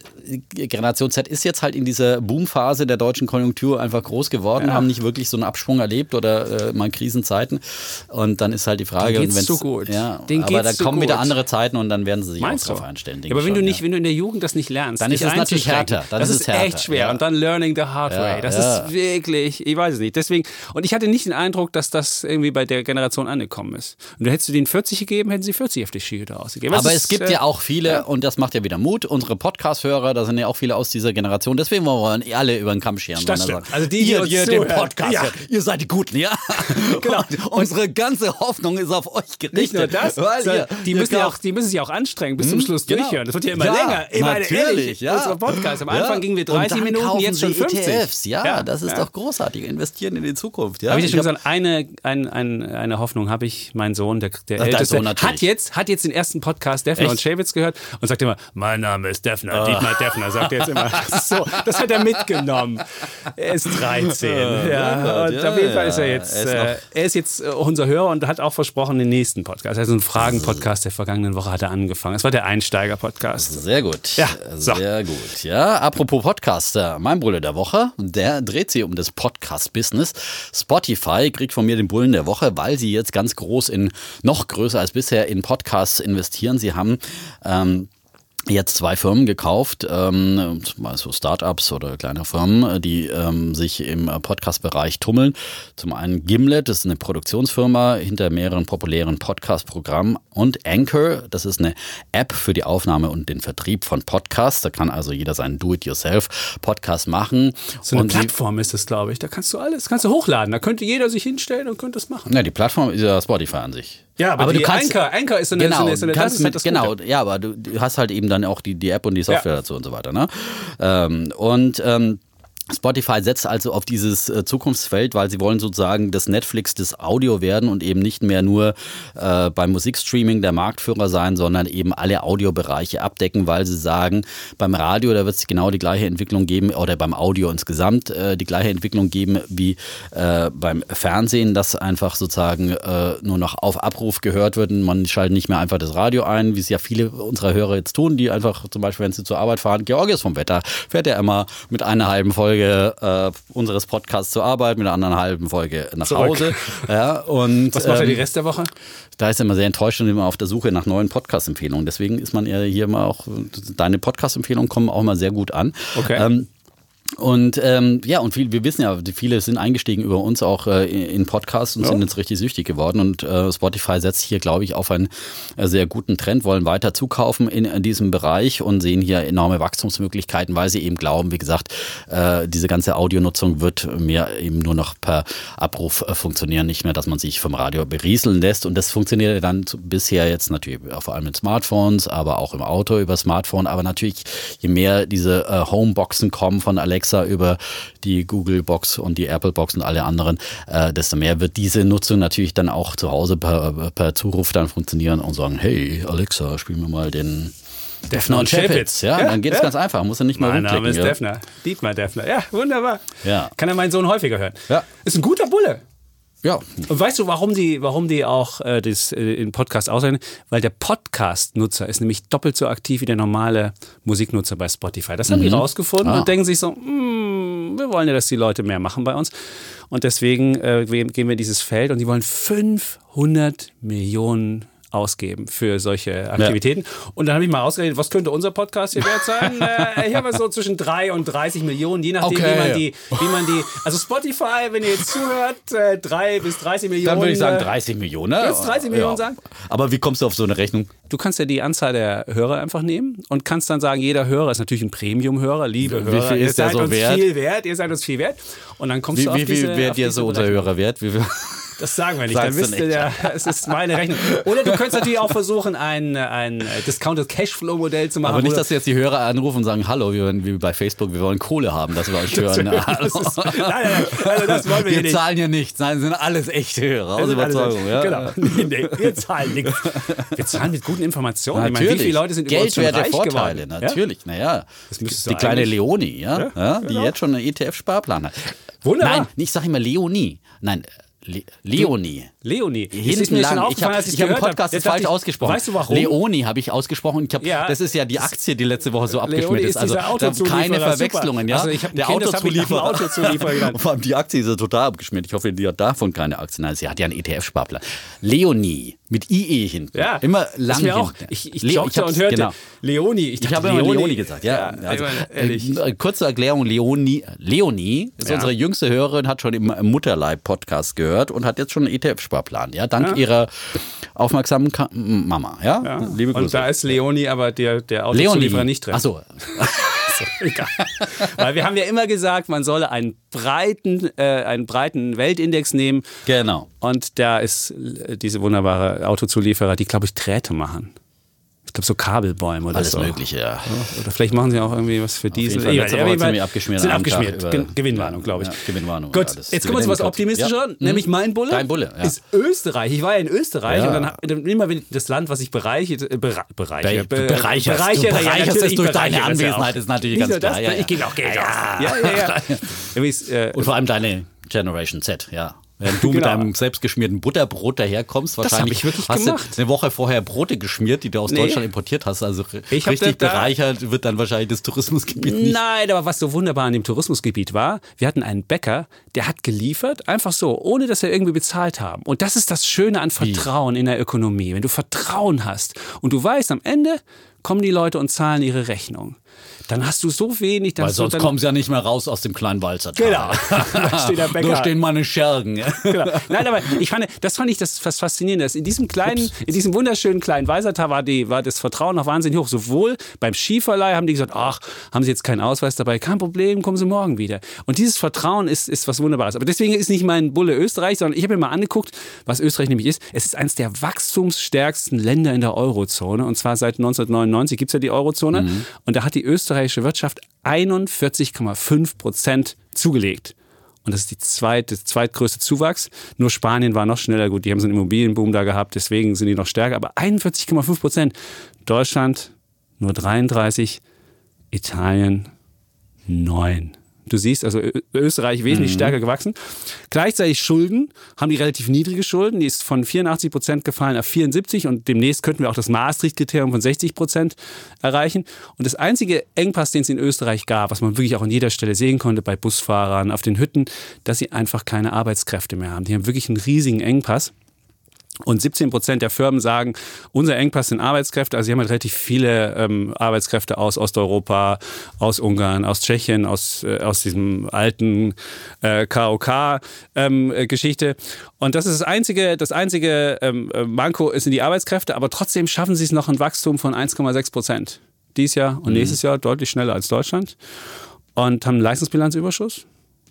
Speaker 1: Generation Z ist jetzt halt in dieser Boomphase der deutschen Konjunktur einfach groß geworden, ja. haben nicht wirklich so einen Absprung erlebt oder äh, mal Krisenzeiten. Und dann ist halt die Frage,
Speaker 2: wenn so gut.
Speaker 1: Ja, Den aber da kommen so wieder andere Zeiten und dann werden sie sich Meinst auch drauf einstellen.
Speaker 2: Ja, aber wenn schon, du nicht, wenn du in der Jugend das nicht lernst,
Speaker 1: dann ist es natürlich härter. Dann
Speaker 2: das
Speaker 1: ist,
Speaker 2: ist härter. echt schwer. Und dann learning the hard way. Das ist wirklich, ich weiß es nicht. Deswegen, und ich hatte nicht den Eindruck, dass das irgendwie bei der Generation angekommen ist. Und du hättest du denen 40 gegeben, hätten sie 40 auf die Skihütte ausgegeben.
Speaker 1: aber es gibt äh, ja auch viele, und das macht ja wieder Mut, unsere Podcast-Hörer, da sind ja auch viele aus dieser Generation. Deswegen wollen wir alle über den Kamm scheren.
Speaker 2: Also die, die, die,
Speaker 1: die den Podcast ja. Ihr seid die Guten, ja?
Speaker 2: genau.
Speaker 1: Und unsere ganze Hoffnung ist auf euch gerichtet.
Speaker 2: Nicht nur das, ihr, die, ihr müssen ja auch, die müssen sich auch anstrengen, bis zum hm? Schluss genau. durchhören. Das wird ja immer ja, länger. Ich
Speaker 1: natürlich, ehrlich, ja.
Speaker 2: Unser Podcast. Am Anfang gingen wir 30 Minuten, jetzt schon 50. ETFs.
Speaker 1: Ja, ja, das ist doch großartig. Investieren in die Zukunft. Ja?
Speaker 2: Habe ich dir schon gesagt, eine, ein, ein, eine Hoffnung habe ich, mein Sohn, der, der Ach, Älteste, hat jetzt, hat jetzt den ersten Podcast Defner Echt? und Schäwitz gehört und sagt immer, mein Name ist Defner, oh. Dietmar Defner, sagt er jetzt immer. Das, so, das hat er mitgenommen. Er ist 13. ja, und auf jeden Fall ist er jetzt, er ist, äh, er ist jetzt äh, unser Hörer und hat auch versprochen, den nächsten Podcast. Also ein Fragen-Podcast der vergangenen Woche hat er angefangen. Es war der Einsteiger-Podcast.
Speaker 1: Sehr gut. Ja, so. sehr gut. Ja, apropos Podcaster, mein Bulle der Woche, der dreht sich um das Podcast-Business. Spotify kriegt von mir den Bullen der Woche, weil sie jetzt ganz groß in, noch größer als bisher in Podcasts investieren. Sie haben ähm, jetzt zwei Firmen gekauft, ähm, so Startups oder kleine Firmen, die ähm, sich im Podcast-Bereich tummeln. Zum einen Gimlet, das ist eine Produktionsfirma hinter mehreren populären Podcast-Programmen und Anchor, das ist eine App für die Aufnahme und den Vertrieb von Podcasts. Da kann also jeder seinen Do-it-yourself-Podcast machen.
Speaker 2: So eine und Plattform ist das, glaube ich. Da kannst du alles, kannst du hochladen. Da könnte jeder sich hinstellen und könnte es machen.
Speaker 1: Ja, die Plattform ist ja Spotify an sich.
Speaker 2: Ja, aber, aber du kannst, Anchor, Anchor ist so eine,
Speaker 1: genau,
Speaker 2: so eine, so
Speaker 1: eine kannst mit, halt genau, ja, aber du, du, hast halt eben dann auch die, die App und die Software ja. dazu und so weiter. Ne? Ähm, und ähm, Spotify setzt also auf dieses äh, Zukunftsfeld, weil sie wollen sozusagen das Netflix des Audio werden und eben nicht mehr nur äh, beim Musikstreaming der Marktführer sein, sondern eben alle Audiobereiche abdecken, weil sie sagen, beim Radio, da wird es genau die gleiche Entwicklung geben, oder beim Audio insgesamt äh, die gleiche Entwicklung geben wie äh, beim Fernsehen, dass einfach sozusagen äh, nur noch auf Abruf gehört wird und man schaltet nicht mehr einfach das Radio ein, wie es ja viele unserer Hörer jetzt tun, die einfach zum Beispiel, wenn sie zur Arbeit fahren, Georgios vom Wetter, fährt er immer mit einer halben Folge Folge äh, unseres Podcasts zur Arbeit, mit einer anderen halben Folge nach Zurück. Hause. Ja, und,
Speaker 2: Was macht er ähm, die Rest der Woche?
Speaker 1: Da ist er immer sehr enttäuscht und immer auf der Suche nach neuen Podcast-Empfehlungen. Deswegen ist man ja hier immer auch, deine Podcast-Empfehlungen kommen auch mal sehr gut an.
Speaker 2: Okay. Ähm,
Speaker 1: und ähm, ja, und viel, wir wissen ja, viele sind eingestiegen über uns auch äh, in Podcasts und ja. sind jetzt richtig süchtig geworden. Und äh, Spotify setzt hier, glaube ich, auf einen äh, sehr guten Trend, wollen weiter zukaufen in, in, diesem Bereich und sehen hier enorme Wachstumsmöglichkeiten, weil sie eben glauben, wie gesagt, äh, diese ganze Audionutzung wird mehr eben nur noch per Abruf äh, funktionieren, nicht mehr, dass man sich vom Radio berieseln lässt. Und das funktioniert dann bisher jetzt natürlich vor allem mit Smartphones, aber auch im Auto über Smartphone. Aber natürlich, je mehr diese äh, Homeboxen kommen von Alexa, Alexa, über die Google Box und die Apple Box und alle anderen, äh, desto mehr wird diese Nutzung natürlich dann auch zu Hause per, per Zuruf dann funktionieren und sagen, hey Alexa, spiel mir mal den Defner und Chapitz. Ja, ja, dann geht es ja. ganz einfach. Muss er nicht mal
Speaker 2: Mein Name ist
Speaker 1: ja.
Speaker 2: Defner. Dietmar Defner. Ja, wunderbar.
Speaker 1: Ja.
Speaker 2: Kann er meinen Sohn häufiger hören.
Speaker 1: Ja.
Speaker 2: Ist ein guter Bulle.
Speaker 1: Ja.
Speaker 2: Und weißt du, warum die, warum die auch äh, das äh, in Podcast aussehen? Weil der Podcast-Nutzer ist nämlich doppelt so aktiv wie der normale Musiknutzer bei Spotify. Das haben die rausgefunden
Speaker 1: Ah.
Speaker 2: und denken sich so, "Hm, wir wollen ja, dass die Leute mehr machen bei uns. Und deswegen äh, gehen wir in dieses Feld und die wollen 500 Millionen ausgeben für solche Aktivitäten. Und dann habe ich mal ausgerechnet, was könnte unser Podcast hier wert sein? äh, hier haben wir so zwischen 3 und 30 Millionen, je nachdem,
Speaker 1: Okay.
Speaker 2: wie, man die, wie man die. Also Spotify, wenn ihr jetzt zuhört, äh, 3 bis 30 Millionen.
Speaker 1: Dann würde ich sagen
Speaker 2: äh,
Speaker 1: 30 Millionen. Ne?
Speaker 2: Würdest du 30 Millionen sagen?
Speaker 1: Aber wie kommst du auf so eine Rechnung?
Speaker 2: Du kannst ja die Anzahl der Hörer einfach nehmen und kannst dann sagen, jeder Hörer ist natürlich ein Premium-Hörer, liebe
Speaker 1: Wie
Speaker 2: Hörer.
Speaker 1: viel
Speaker 2: ihr
Speaker 1: ist der
Speaker 2: seid
Speaker 1: so
Speaker 2: uns
Speaker 1: wert?
Speaker 2: viel wert, ihr seid uns viel wert. Und dann kommst
Speaker 1: Wie,
Speaker 2: du auf
Speaker 1: wie
Speaker 2: diese,
Speaker 1: viel wäre
Speaker 2: auf
Speaker 1: dir
Speaker 2: diese
Speaker 1: so unser. Hörer wert? Wie viel?
Speaker 2: Das sagen wir nicht.
Speaker 1: Sagst
Speaker 2: Dann wisst ihr, ja, es ist meine Rechnung. Oder du könntest natürlich auch versuchen, ein, ein Discounted Cashflow-Modell zu machen.
Speaker 1: Aber nicht, dass jetzt die Hörer anrufen und sagen, hallo, wir wollen, wie bei Facebook, wir wollen Kohle haben, dass wir euch hören.
Speaker 2: das ist, nein, nein, nein, also das wollen wir, hier
Speaker 1: Wir
Speaker 2: nicht.
Speaker 1: zahlen ja nichts. Nein, sind alles echte Hörer. Aus Überzeugung. Ja.
Speaker 2: Genau. Nee, nee, wir zahlen nichts. Wir zahlen mit guten Informationen.
Speaker 1: Natürlich.
Speaker 2: Ich meine, wie viele Leute sind schon
Speaker 1: Geldwerte
Speaker 2: reich
Speaker 1: Vorteile,
Speaker 2: geworden?
Speaker 1: natürlich. Naja,
Speaker 2: müsstest du
Speaker 1: die kleine Leonie, ja,
Speaker 2: Ja,
Speaker 1: ja, die
Speaker 2: genau.
Speaker 1: jetzt schon einen ETF-Sparplan hat.
Speaker 2: Wunderbar.
Speaker 1: Nein, ich sage immer Leonie. Nein, Le Leonie.
Speaker 2: Leonie. Es
Speaker 1: Hinten
Speaker 2: ist mir schon
Speaker 1: lang. Ich habe hab im
Speaker 2: gehört
Speaker 1: Podcast das falsch
Speaker 2: ich,
Speaker 1: ausgesprochen.
Speaker 2: Weißt du warum?
Speaker 1: Leonie habe ich ausgesprochen. Ich hab,
Speaker 2: Ja.
Speaker 1: das ist ja die Aktie, die letzte Woche so abgeschmiert ist. Also keine. Verwechslungen. Ja?
Speaker 2: Also ich hab
Speaker 1: der
Speaker 2: Kind, hab
Speaker 1: Autozulieferer. Vor allem die Aktie ist ja total abgeschmiert. Ich hoffe, die hat davon keine Aktien. Nein, sie hat ja einen ETF-Sparplan. Leonie mit IE hinten.
Speaker 2: Ja,
Speaker 1: Immer lang
Speaker 2: mir auch.
Speaker 1: hinten.
Speaker 2: Ich, ich joggte
Speaker 1: hab's-
Speaker 2: und hörte
Speaker 1: genau.
Speaker 2: Leonie. Ich,
Speaker 1: Ich habe immer Leonie gesagt, ja.
Speaker 2: Ja,
Speaker 1: also,
Speaker 2: ich meine, ehrlich.
Speaker 1: äh, kurze Erklärung, Leonie, Leonie ist
Speaker 2: Ja.
Speaker 1: unsere jüngste Hörerin, hat schon im Mutterleib-Podcast gehört und hat jetzt schon einen ETF-Sparplan, ja, dank ihrer aufmerksamen Ka Mama, ja.
Speaker 2: Ja.
Speaker 1: Liebe Grüße.
Speaker 2: Und da ist Leonie aber der, der Autozulieferer nicht drin.
Speaker 1: Achso,
Speaker 2: Egal. Weil wir haben ja immer gesagt, man solle einen breiten, äh, einen breiten Weltindex nehmen.
Speaker 1: genau.
Speaker 2: Und da ist äh, diese wunderbare Autozulieferer, die, glaube ich, Drähte machen. Ich glaube, so Kabelbäume oder
Speaker 1: Alles
Speaker 2: so.
Speaker 1: Mögliche, ja.
Speaker 2: Oder vielleicht machen sie auch irgendwie was für Diesel.
Speaker 1: jeden Fall.
Speaker 2: Auf jeden Fall
Speaker 1: ziemlich abgeschmiert
Speaker 2: Sind
Speaker 1: an einem
Speaker 2: abgeschmiert. Ge Gewinnwarnung, glaube ich.
Speaker 1: Ja, Gewinnwarnung,
Speaker 2: Gut,
Speaker 1: ja,
Speaker 2: jetzt kommen wir zu was. Optimistischer,
Speaker 1: Ja.
Speaker 2: nämlich mein Bulle.
Speaker 1: Dein Bulle, ja.
Speaker 2: Ist Österreich. Ich war ja in Österreich
Speaker 1: Ja.
Speaker 2: und dann dann immer wenn das Land, was ich bereiche, äh, bere, bereiche,
Speaker 1: Du bereicherst- du
Speaker 2: bereichere,
Speaker 1: bereicherst
Speaker 2: natürlich,
Speaker 1: es durch deine
Speaker 2: bereichere es ja
Speaker 1: Anwesenheit, ist natürlich ganz klar, ja, ja.
Speaker 2: Ich gebe auch Geld
Speaker 1: Ja,
Speaker 2: aus. Ja, ja, ja. Äh,
Speaker 1: Und vor allem deine Generation Z, ja. Wenn du mit
Speaker 2: Genau.
Speaker 1: deinem selbstgeschmierten Butterbrot daherkommst, wahrscheinlich
Speaker 2: ich wirklich
Speaker 1: hast
Speaker 2: gemacht.
Speaker 1: du eine Woche vorher Brote geschmiert, die du aus
Speaker 2: Nee.
Speaker 1: Deutschland importiert hast. Also
Speaker 2: Ich
Speaker 1: richtig bereichert wird dann wahrscheinlich das Tourismusgebiet nicht.
Speaker 2: Nein, aber was so wunderbar an dem Tourismusgebiet war, wir hatten einen Bäcker, der hat geliefert, einfach so, ohne dass er irgendwie bezahlt haben. Und das ist das Schöne an Vertrauen in der Ökonomie. Wenn du Vertrauen hast und du weißt, am Ende kommen die Leute und zahlen ihre Rechnung. Dann hast du so wenig,
Speaker 1: Weil sonst kommen sie ja nicht mehr raus aus dem kleinen Walzertal.
Speaker 2: Genau. da steht der.
Speaker 1: Da stehen meine Schergen.
Speaker 2: Genau. Nein, aber ich fand, das fand ich das faszinierende. In diesem kleinen, in diesem wunderschönen kleinen Weisertal war, die, war das Vertrauen noch wahnsinnig hoch. Sowohl beim Skiverleih haben die gesagt, ach, haben Sie jetzt keinen Ausweis dabei? Kein Problem, kommen Sie morgen wieder. Und dieses Vertrauen ist, ist was Wunderbares. Aber deswegen ist nicht mein Bulle Österreich, sondern ich habe mir mal angeguckt, was Österreich nämlich ist. Es ist eines der wachstumsstärksten Länder in der Eurozone. Und zwar seit 1999 gibt es ja die Eurozone. Und da hat die österreichische Wirtschaft 41,5 Prozent zugelegt. Und das ist die zweite, zweitgrößte Zuwachs. Nur Spanien war noch schneller. Gut, die haben so einen Immobilienboom da gehabt, deswegen sind die noch stärker. Aber 41,5 Prozent. Deutschland nur 33, Italien 9. Du siehst, also Österreich wesentlich stärker gewachsen. Gleichzeitig Schulden, haben die relativ niedrige Schulden. Die ist von 84 Prozent gefallen auf 74 und demnächst könnten wir auch das Maastricht-Kriterium von 60 Prozent erreichen. Und das einzige Engpass, den es in Österreich gab, was man wirklich auch an jeder Stelle sehen konnte, bei Busfahrern, auf den Hütten, dass sie einfach keine Arbeitskräfte mehr haben. Die haben wirklich einen riesigen Engpass. Und 17 Prozent der Firmen sagen, unser Engpass sind Arbeitskräfte. Also sie haben halt relativ viele ähm, Arbeitskräfte aus Osteuropa, aus Ungarn, aus Tschechien, aus, äh, aus diesem alten äh, KOK-Geschichte. Und das ist das einzige, das einzige ähm, äh, Manko ist in die Arbeitskräfte, aber trotzdem schaffen sie es noch ein Wachstum von 1,6 Prozent. Dies Jahr und nächstes Jahr deutlich schneller als Deutschland. Und haben einen Leistungsbilanzüberschuss,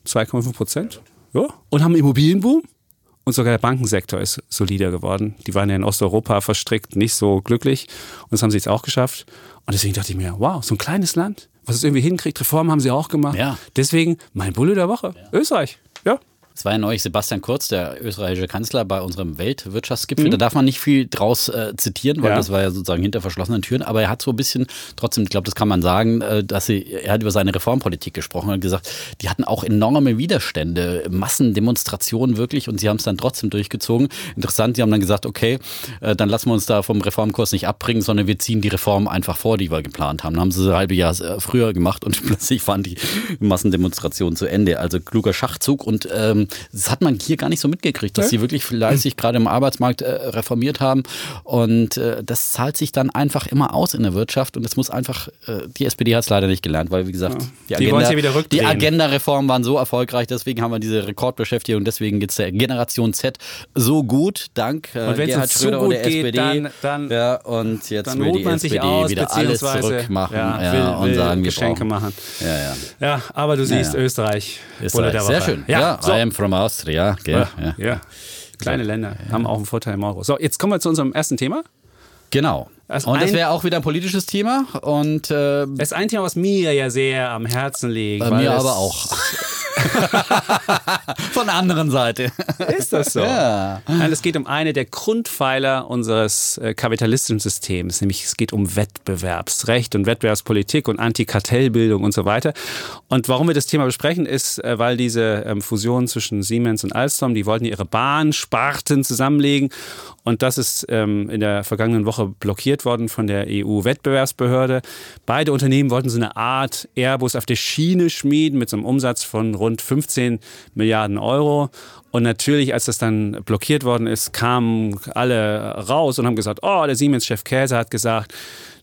Speaker 2: 2,5 Prozent. Ja. Und haben einen Immobilienboom. Und sogar der Bankensektor ist solider geworden. Die waren ja in Osteuropa verstrickt, nicht so glücklich. Und das haben sie jetzt auch geschafft. Und deswegen dachte ich mir, wow, so ein kleines Land, was es irgendwie hinkriegt. Reformen haben sie auch gemacht.
Speaker 1: Ja.
Speaker 2: Deswegen mein Bulle der Woche. Österreich. Ja.
Speaker 1: Es war ja neulich Sebastian Kurz, der österreichische Kanzler, bei unserem Weltwirtschaftsgipfel. Mhm. Da darf man nicht viel draus äh, zitieren, weil ja. das war ja sozusagen hinter verschlossenen Türen. Aber er hat so ein bisschen, trotzdem, ich glaube, das kann man sagen, äh, dass sie, er hat über seine Reformpolitik gesprochen und gesagt, die hatten auch enorme Widerstände, Massendemonstrationen wirklich und sie haben es dann trotzdem durchgezogen. Interessant, sie haben dann gesagt, okay, äh, dann lassen wir uns da vom Reformkurs nicht abbringen, sondern wir ziehen die Reform einfach vor, die wir geplant haben. Dann haben sie ein halbes Jahr äh, früher gemacht und plötzlich waren die Massendemonstrationen zu Ende. Also kluger Schachzug und ähm, das hat man hier gar nicht so mitgekriegt, dass ja. sie wirklich fleißig gerade im Arbeitsmarkt äh, reformiert haben und äh, das zahlt sich dann einfach immer aus in der Wirtschaft und es muss einfach, äh, die SPD hat es leider nicht gelernt, weil wie gesagt,
Speaker 2: ja. die, Agenda,
Speaker 1: die Agenda-Reformen waren so erfolgreich, deswegen haben wir diese Rekordbeschäftigung, deswegen geht es der Generation Z so gut, dank
Speaker 2: äh, und Gerhard Schröder und der
Speaker 1: geht, SPD.
Speaker 2: Dann, dann,
Speaker 1: ja, und jetzt
Speaker 2: dann
Speaker 1: will die
Speaker 2: man
Speaker 1: SPD
Speaker 2: aus,
Speaker 1: wieder alles zurückmachen
Speaker 2: ja,
Speaker 1: ja,
Speaker 2: will,
Speaker 1: und
Speaker 2: will
Speaker 1: sagen,
Speaker 2: Geschenke
Speaker 1: brauchen.
Speaker 2: machen.
Speaker 1: Ja, ja.
Speaker 2: Ja, aber du siehst,
Speaker 1: Ja, ja.
Speaker 2: Österreich.
Speaker 1: Österreich.
Speaker 2: Bulle der
Speaker 1: Sehr schön.
Speaker 2: Ja,
Speaker 1: Ja,
Speaker 2: so.
Speaker 1: From Austria. Gell?
Speaker 2: Ja.
Speaker 1: Ja.
Speaker 2: Kleine Länder haben auch einen Vorteil im Euro. So, jetzt kommen wir zu unserem ersten Thema.
Speaker 1: Genau.
Speaker 2: Also
Speaker 1: und das wäre auch wieder ein politisches Thema und äh,
Speaker 2: Das ist ein Thema, was mir ja sehr am Herzen liegt.
Speaker 1: bei
Speaker 2: weil
Speaker 1: mir aber auch. Von der anderen Seite.
Speaker 2: Ist das so?
Speaker 1: Ja.
Speaker 2: Nein, es geht um eine der Grundpfeiler unseres äh, kapitalistischen Systems, nämlich es geht um Wettbewerbsrecht und Wettbewerbspolitik und Antikartellbildung und so weiter. Und warum wir das Thema besprechen, ist, äh, weil diese ähm, Fusion zwischen Siemens und Alstom, die wollten ihre Bahnsparten zusammenlegen und das ist ähm, in der vergangenen Woche blockiert worden von der EU-Wettbewerbsbehörde. Beide Unternehmen wollten so eine Art Airbus auf der Schiene schmieden mit so einem Umsatz von rund 15 Milliarden Euro. Und natürlich, als das dann blockiert worden ist, kamen alle raus und haben gesagt, oh, der Siemens-Chef Käse hat gesagt,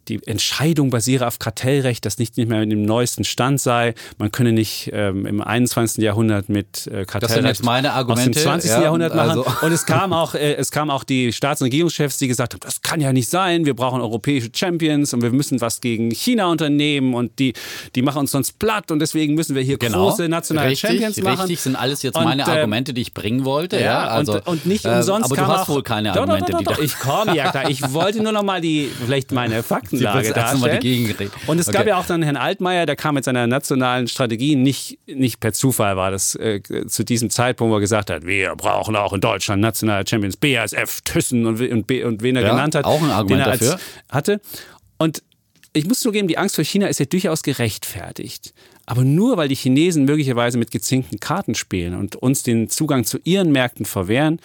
Speaker 2: die Entscheidung basiere auf Kartellrecht, das nicht, nicht mehr in dem neuesten Stand sei. Man könne nicht ähm, im 21. Jahrhundert mit äh, Kartellrecht
Speaker 1: jetzt meine
Speaker 2: aus dem
Speaker 1: Argumente,
Speaker 2: 20.
Speaker 1: ja,
Speaker 2: Jahrhundert machen.
Speaker 1: also-
Speaker 2: Und es kam auch, äh, es kam auch die Staats- und Regierungschefs, die gesagt haben, das kann ja nicht sein. Wir brauchen europäische Champions und wir müssen was gegen China unternehmen und die, die machen uns sonst platt und deswegen müssen wir hier große nationale
Speaker 1: Genau. richtig,
Speaker 2: Champions machen.
Speaker 1: Richtig, sind alles jetzt
Speaker 2: Und,
Speaker 1: meine
Speaker 2: äh,
Speaker 1: Argumente, die ich bringen wollte. Ja, also,
Speaker 2: und, und nicht
Speaker 1: äh,
Speaker 2: umsonst
Speaker 1: Aber du
Speaker 2: kam
Speaker 1: hast
Speaker 2: auch,
Speaker 1: wohl keine
Speaker 2: Doch, doch,
Speaker 1: Argumente,
Speaker 2: doch,
Speaker 1: die
Speaker 2: doch,
Speaker 1: da.
Speaker 2: doch. Ich komme ja klar. Ich wollte nur noch mal die, vielleicht meine Faktenlage darstellen. Und es gab
Speaker 1: Okay.
Speaker 2: ja auch dann Herrn Altmaier, der kam mit seiner nationalen Strategie, nicht, nicht per Zufall war das äh, zu diesem Zeitpunkt, wo er gesagt hat, wir brauchen auch in Deutschland nationale Champions, BASF, Thyssen und, und, und wen er
Speaker 1: Ja,
Speaker 2: genannt hat.
Speaker 1: auch ein Argument
Speaker 2: er
Speaker 1: dafür.
Speaker 2: Hatte. Und ich muss zugeben, die Angst vor China ist ja durchaus gerechtfertigt. Aber nur weil die Chinesen möglicherweise mit gezinkten Karten spielen und uns den Zugang zu ihren Märkten verwehren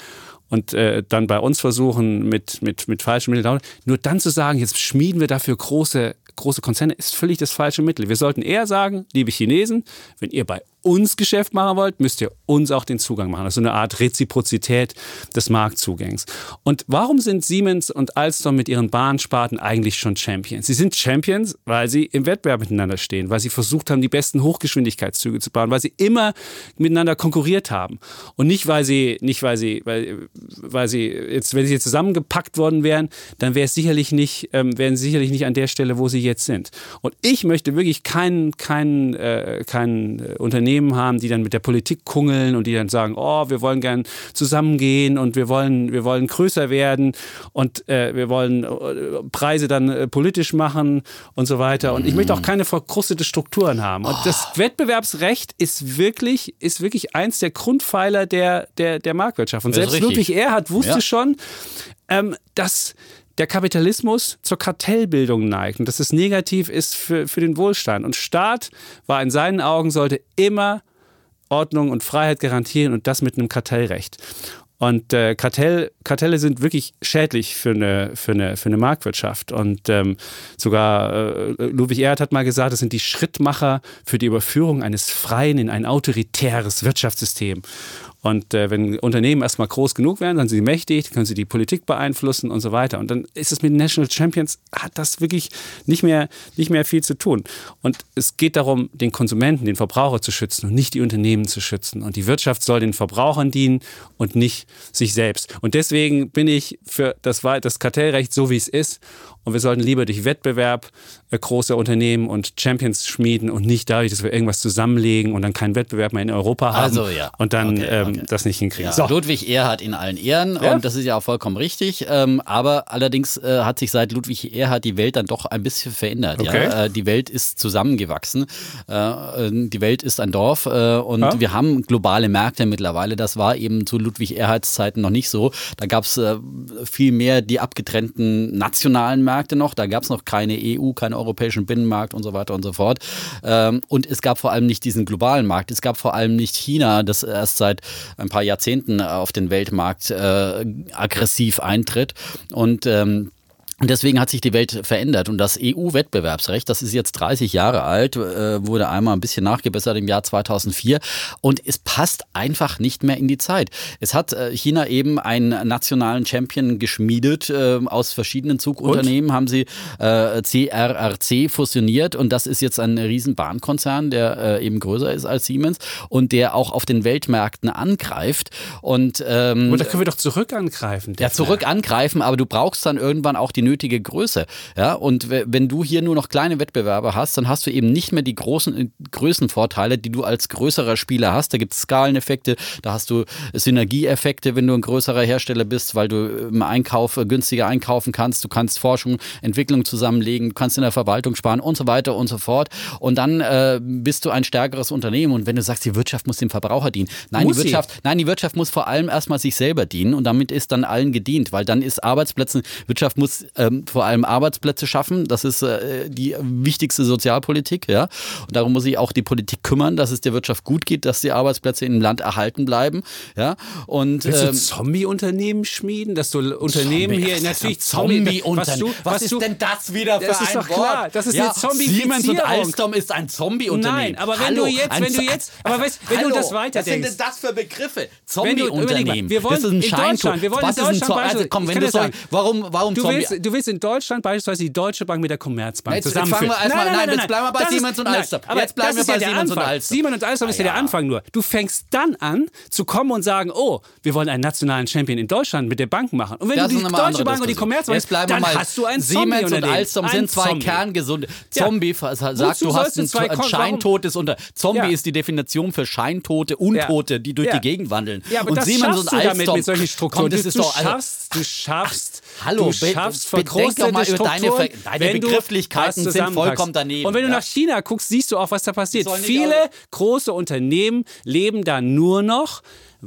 Speaker 2: und äh, dann bei uns versuchen, mit, mit, mit falschen Mitteln, nur dann zu sagen, jetzt schmieden wir dafür große, große Konzerne, ist völlig das falsche Mittel. Wir sollten eher sagen, liebe Chinesen, wenn ihr bei uns Geschäft machen wollt, müsst ihr uns auch den Zugang machen. Das ist so eine Art Reziprozität des Marktzugängs. Und warum sind Siemens und Alstom mit ihren Bahnsparten eigentlich schon Champions? Sie sind Champions, weil sie im Wettbewerb miteinander stehen, weil sie versucht haben, die besten Hochgeschwindigkeitszüge zu bauen, weil sie immer miteinander konkurriert haben. Und nicht, weil sie, nicht, weil sie, weil, weil sie jetzt, wenn sie jetzt zusammengepackt worden wären, dann wäre es sicherlich nicht, ähm, wären sie sicherlich nicht an der Stelle, wo sie jetzt sind. Und ich möchte wirklich kein, kein, äh, kein äh, Unternehmen haben, die dann mit der Politik kungeln und die dann sagen, oh, wir wollen gern zusammengehen und wir wollen, wir wollen größer werden und äh, wir wollen äh, Preise dann äh, politisch machen und so weiter. Und ich möchte auch keine verkrustete Strukturen haben. Und das Wettbewerbsrecht ist wirklich, ist wirklich eins der Grundpfeiler der, der, der Marktwirtschaft. Und selbst. Ludwig Erhard wusste
Speaker 1: Ja.
Speaker 2: schon, ähm, dass der Kapitalismus zur Kartellbildung neigt und dass es negativ ist für, für den Wohlstand. Und Staat war in seinen Augen, sollte immer Ordnung und Freiheit garantieren und das mit einem Kartellrecht. Und äh, Kartell, Kartelle sind wirklich schädlich für eine, für eine, für eine Marktwirtschaft. Und ähm, sogar äh, Ludwig Erhard hat mal gesagt, das sind die Schrittmacher für die Überführung eines freien in ein autoritäres Wirtschaftssystem. Und äh, wenn Unternehmen erstmal groß genug werden, dann sind sie mächtig, können sie die Politik beeinflussen und so weiter. Und dann ist es mit National Champions, hat das wirklich nicht mehr, nicht mehr viel zu tun. Und es geht darum, den Konsumenten, den Verbraucher zu schützen und nicht die Unternehmen zu schützen. Und die Wirtschaft soll den Verbrauchern dienen und nicht sich selbst. Und deswegen bin ich für das, das Kartellrecht so, wie es ist. Und wir sollten lieber durch Wettbewerb äh, große Unternehmen und Champions schmieden und nicht dadurch, dass wir irgendwas zusammenlegen und dann keinen Wettbewerb mehr in Europa haben
Speaker 1: Also, ja.
Speaker 2: und dann
Speaker 1: Okay,
Speaker 2: ähm,
Speaker 1: okay.
Speaker 2: das nicht hinkriegen.
Speaker 1: Ja,
Speaker 2: So.
Speaker 1: Ludwig Erhard in allen Ehren
Speaker 2: Ja.
Speaker 1: und das ist ja auch vollkommen richtig. Ähm, aber allerdings äh, hat sich seit Ludwig Erhard die Welt dann doch ein bisschen verändert.
Speaker 2: Okay.
Speaker 1: Äh, die Welt ist zusammengewachsen. Äh, äh, die Welt ist ein Dorf äh, und wir haben globale Märkte mittlerweile. Das war eben zu Ludwig Erhards Zeiten noch nicht so. Da gab es viel mehr die abgetrennten nationalen Märkte noch. Da gab es noch keine EU, keinen europäischen Binnenmarkt und so weiter und so fort. Ähm, und es gab vor allem nicht diesen globalen Markt. Es gab vor allem nicht China, das erst seit ein paar Jahrzehnten auf den Weltmarkt äh, aggressiv eintritt. Und ähm, und deswegen hat sich die Welt verändert. Und das EU-Wettbewerbsrecht, das ist jetzt 30 Jahre alt, äh, wurde einmal ein bisschen nachgebessert im Jahr 2004. Und es passt einfach nicht mehr in die Zeit. Es hat äh, China eben einen nationalen Champion geschmiedet. Äh, aus verschiedenen Zugunternehmen haben sie CRRC fusioniert. Und das ist jetzt ein riesen Bahnkonzern, der eben größer ist als Siemens und der auch auf den Weltmärkten angreift. Und ähm,
Speaker 2: Und da können wir doch zurück angreifen.
Speaker 1: ja, zurück angreifen, aber du brauchst dann irgendwann auch die nötige Größe. Ja, und wenn du hier nur noch kleine Wettbewerber hast, dann hast du eben nicht mehr die großen äh, Größenvorteile, die du als größerer Spieler hast. Da gibt es Skaleneffekte, da hast du Synergieeffekte, wenn du ein größerer Hersteller bist, weil du im Einkauf äh, günstiger einkaufen kannst. Du kannst Forschung, Entwicklung zusammenlegen, du kannst in der Verwaltung sparen und so weiter und so fort. Und dann äh, bist du ein stärkeres Unternehmen. Und wenn du sagst, die Wirtschaft muss dem Verbraucher dienen. Nein,
Speaker 2: Muss
Speaker 1: die
Speaker 2: sie.
Speaker 1: Wirtschaft Nein, die Wirtschaft muss vor allem erstmal sich selber dienen und damit ist dann allen gedient, weil dann ist Arbeitsplätze, Wirtschaft muss ähm, vor allem Arbeitsplätze schaffen, das ist äh, die wichtigste Sozialpolitik, ja. Und darum muss sich auch die Politik kümmern, dass es der Wirtschaft gut geht, dass die Arbeitsplätze im Land erhalten bleiben, ja. Und
Speaker 2: Willst du
Speaker 1: ähm,
Speaker 2: Zombie-Unternehmen schmieden, dass du Unternehmen
Speaker 1: Zombie,
Speaker 2: hier
Speaker 1: was
Speaker 2: natürlich?
Speaker 1: Zombie-Unternehmen.
Speaker 2: was,
Speaker 1: Was,
Speaker 2: du,
Speaker 1: ist
Speaker 2: du,
Speaker 1: denn das wieder für
Speaker 2: Das
Speaker 1: ein
Speaker 2: ist doch
Speaker 1: Wort?
Speaker 2: klar, das ist
Speaker 1: ja,
Speaker 2: eine Zombifizierung.
Speaker 1: Siemens und Alstom ist ein Zombie-Unternehmen.
Speaker 2: Nein, aber wenn
Speaker 1: Hallo,
Speaker 2: du jetzt- wenn du jetzt- aber weißt, wenn du
Speaker 1: Hallo,
Speaker 2: das weiterdenkst-
Speaker 1: Was sind denn das für Begriffe?
Speaker 2: Du-
Speaker 1: Zombie-Unternehmen.
Speaker 2: wir wollen
Speaker 1: das ist ein.
Speaker 2: Deutschland, wir wollen
Speaker 1: Was
Speaker 2: in
Speaker 1: ist ein
Speaker 2: Deutschland
Speaker 1: Zo- also, komm, wenn du
Speaker 2: sagen,
Speaker 1: warum, warum
Speaker 2: Du
Speaker 1: Zombie?
Speaker 2: willst, du willst in Deutschland beispielsweise die Deutsche Bank mit der Commerzbank
Speaker 1: Jetzt- jetzt
Speaker 2: zusammenführen.
Speaker 1: fangen wir erst mal- nein, jetzt bleiben wir bei Siemens und
Speaker 2: nein,
Speaker 1: Alstom.
Speaker 2: aber
Speaker 1: Jetzt bleiben wir bei Siemens und. Alstom.
Speaker 2: Siemens und Alstom ist ja
Speaker 1: Ah,
Speaker 2: der. Anfang nur. Du fängst dann an zu kommen und sagen, oh, wir wollen einen nationalen Champion in Deutschland mit der Bank machen. Und wenn
Speaker 1: Das
Speaker 2: du die Deutsche Bank und die. Commerzbank,
Speaker 1: Jetzt
Speaker 2: dann
Speaker 1: mal.
Speaker 2: hast du ein
Speaker 1: Siemens und
Speaker 2: Zombie-Unternehmen.
Speaker 1: Alstom sind zwei
Speaker 2: Zombie.
Speaker 1: kerngesunde. Zombie,
Speaker 2: Wozu
Speaker 1: du, hast ein,
Speaker 2: zwei
Speaker 1: ein scheintotes Unter. Zombie
Speaker 2: Ja.
Speaker 1: ist die Definition für Scheintote, Untote, die durch
Speaker 2: Ja.
Speaker 1: die Gegend wandeln.
Speaker 2: Ja, aber
Speaker 1: und
Speaker 2: das
Speaker 1: Siemens und Alstom.
Speaker 2: damit mit solchen Strukturen.
Speaker 1: Komm, das
Speaker 2: du,
Speaker 1: ist
Speaker 2: du
Speaker 1: doch, also,
Speaker 2: schaffst, du schaffst,
Speaker 1: Hallo,
Speaker 2: du schaffst verkrustete
Speaker 1: doch mal über deine
Speaker 2: Strukturen,
Speaker 1: deine
Speaker 2: du
Speaker 1: Begrifflichkeiten sind vollkommen daneben,
Speaker 2: Und wenn du
Speaker 1: ja.
Speaker 2: nach China guckst, siehst du auch, was da passiert. Viele große Unternehmen leben da nur noch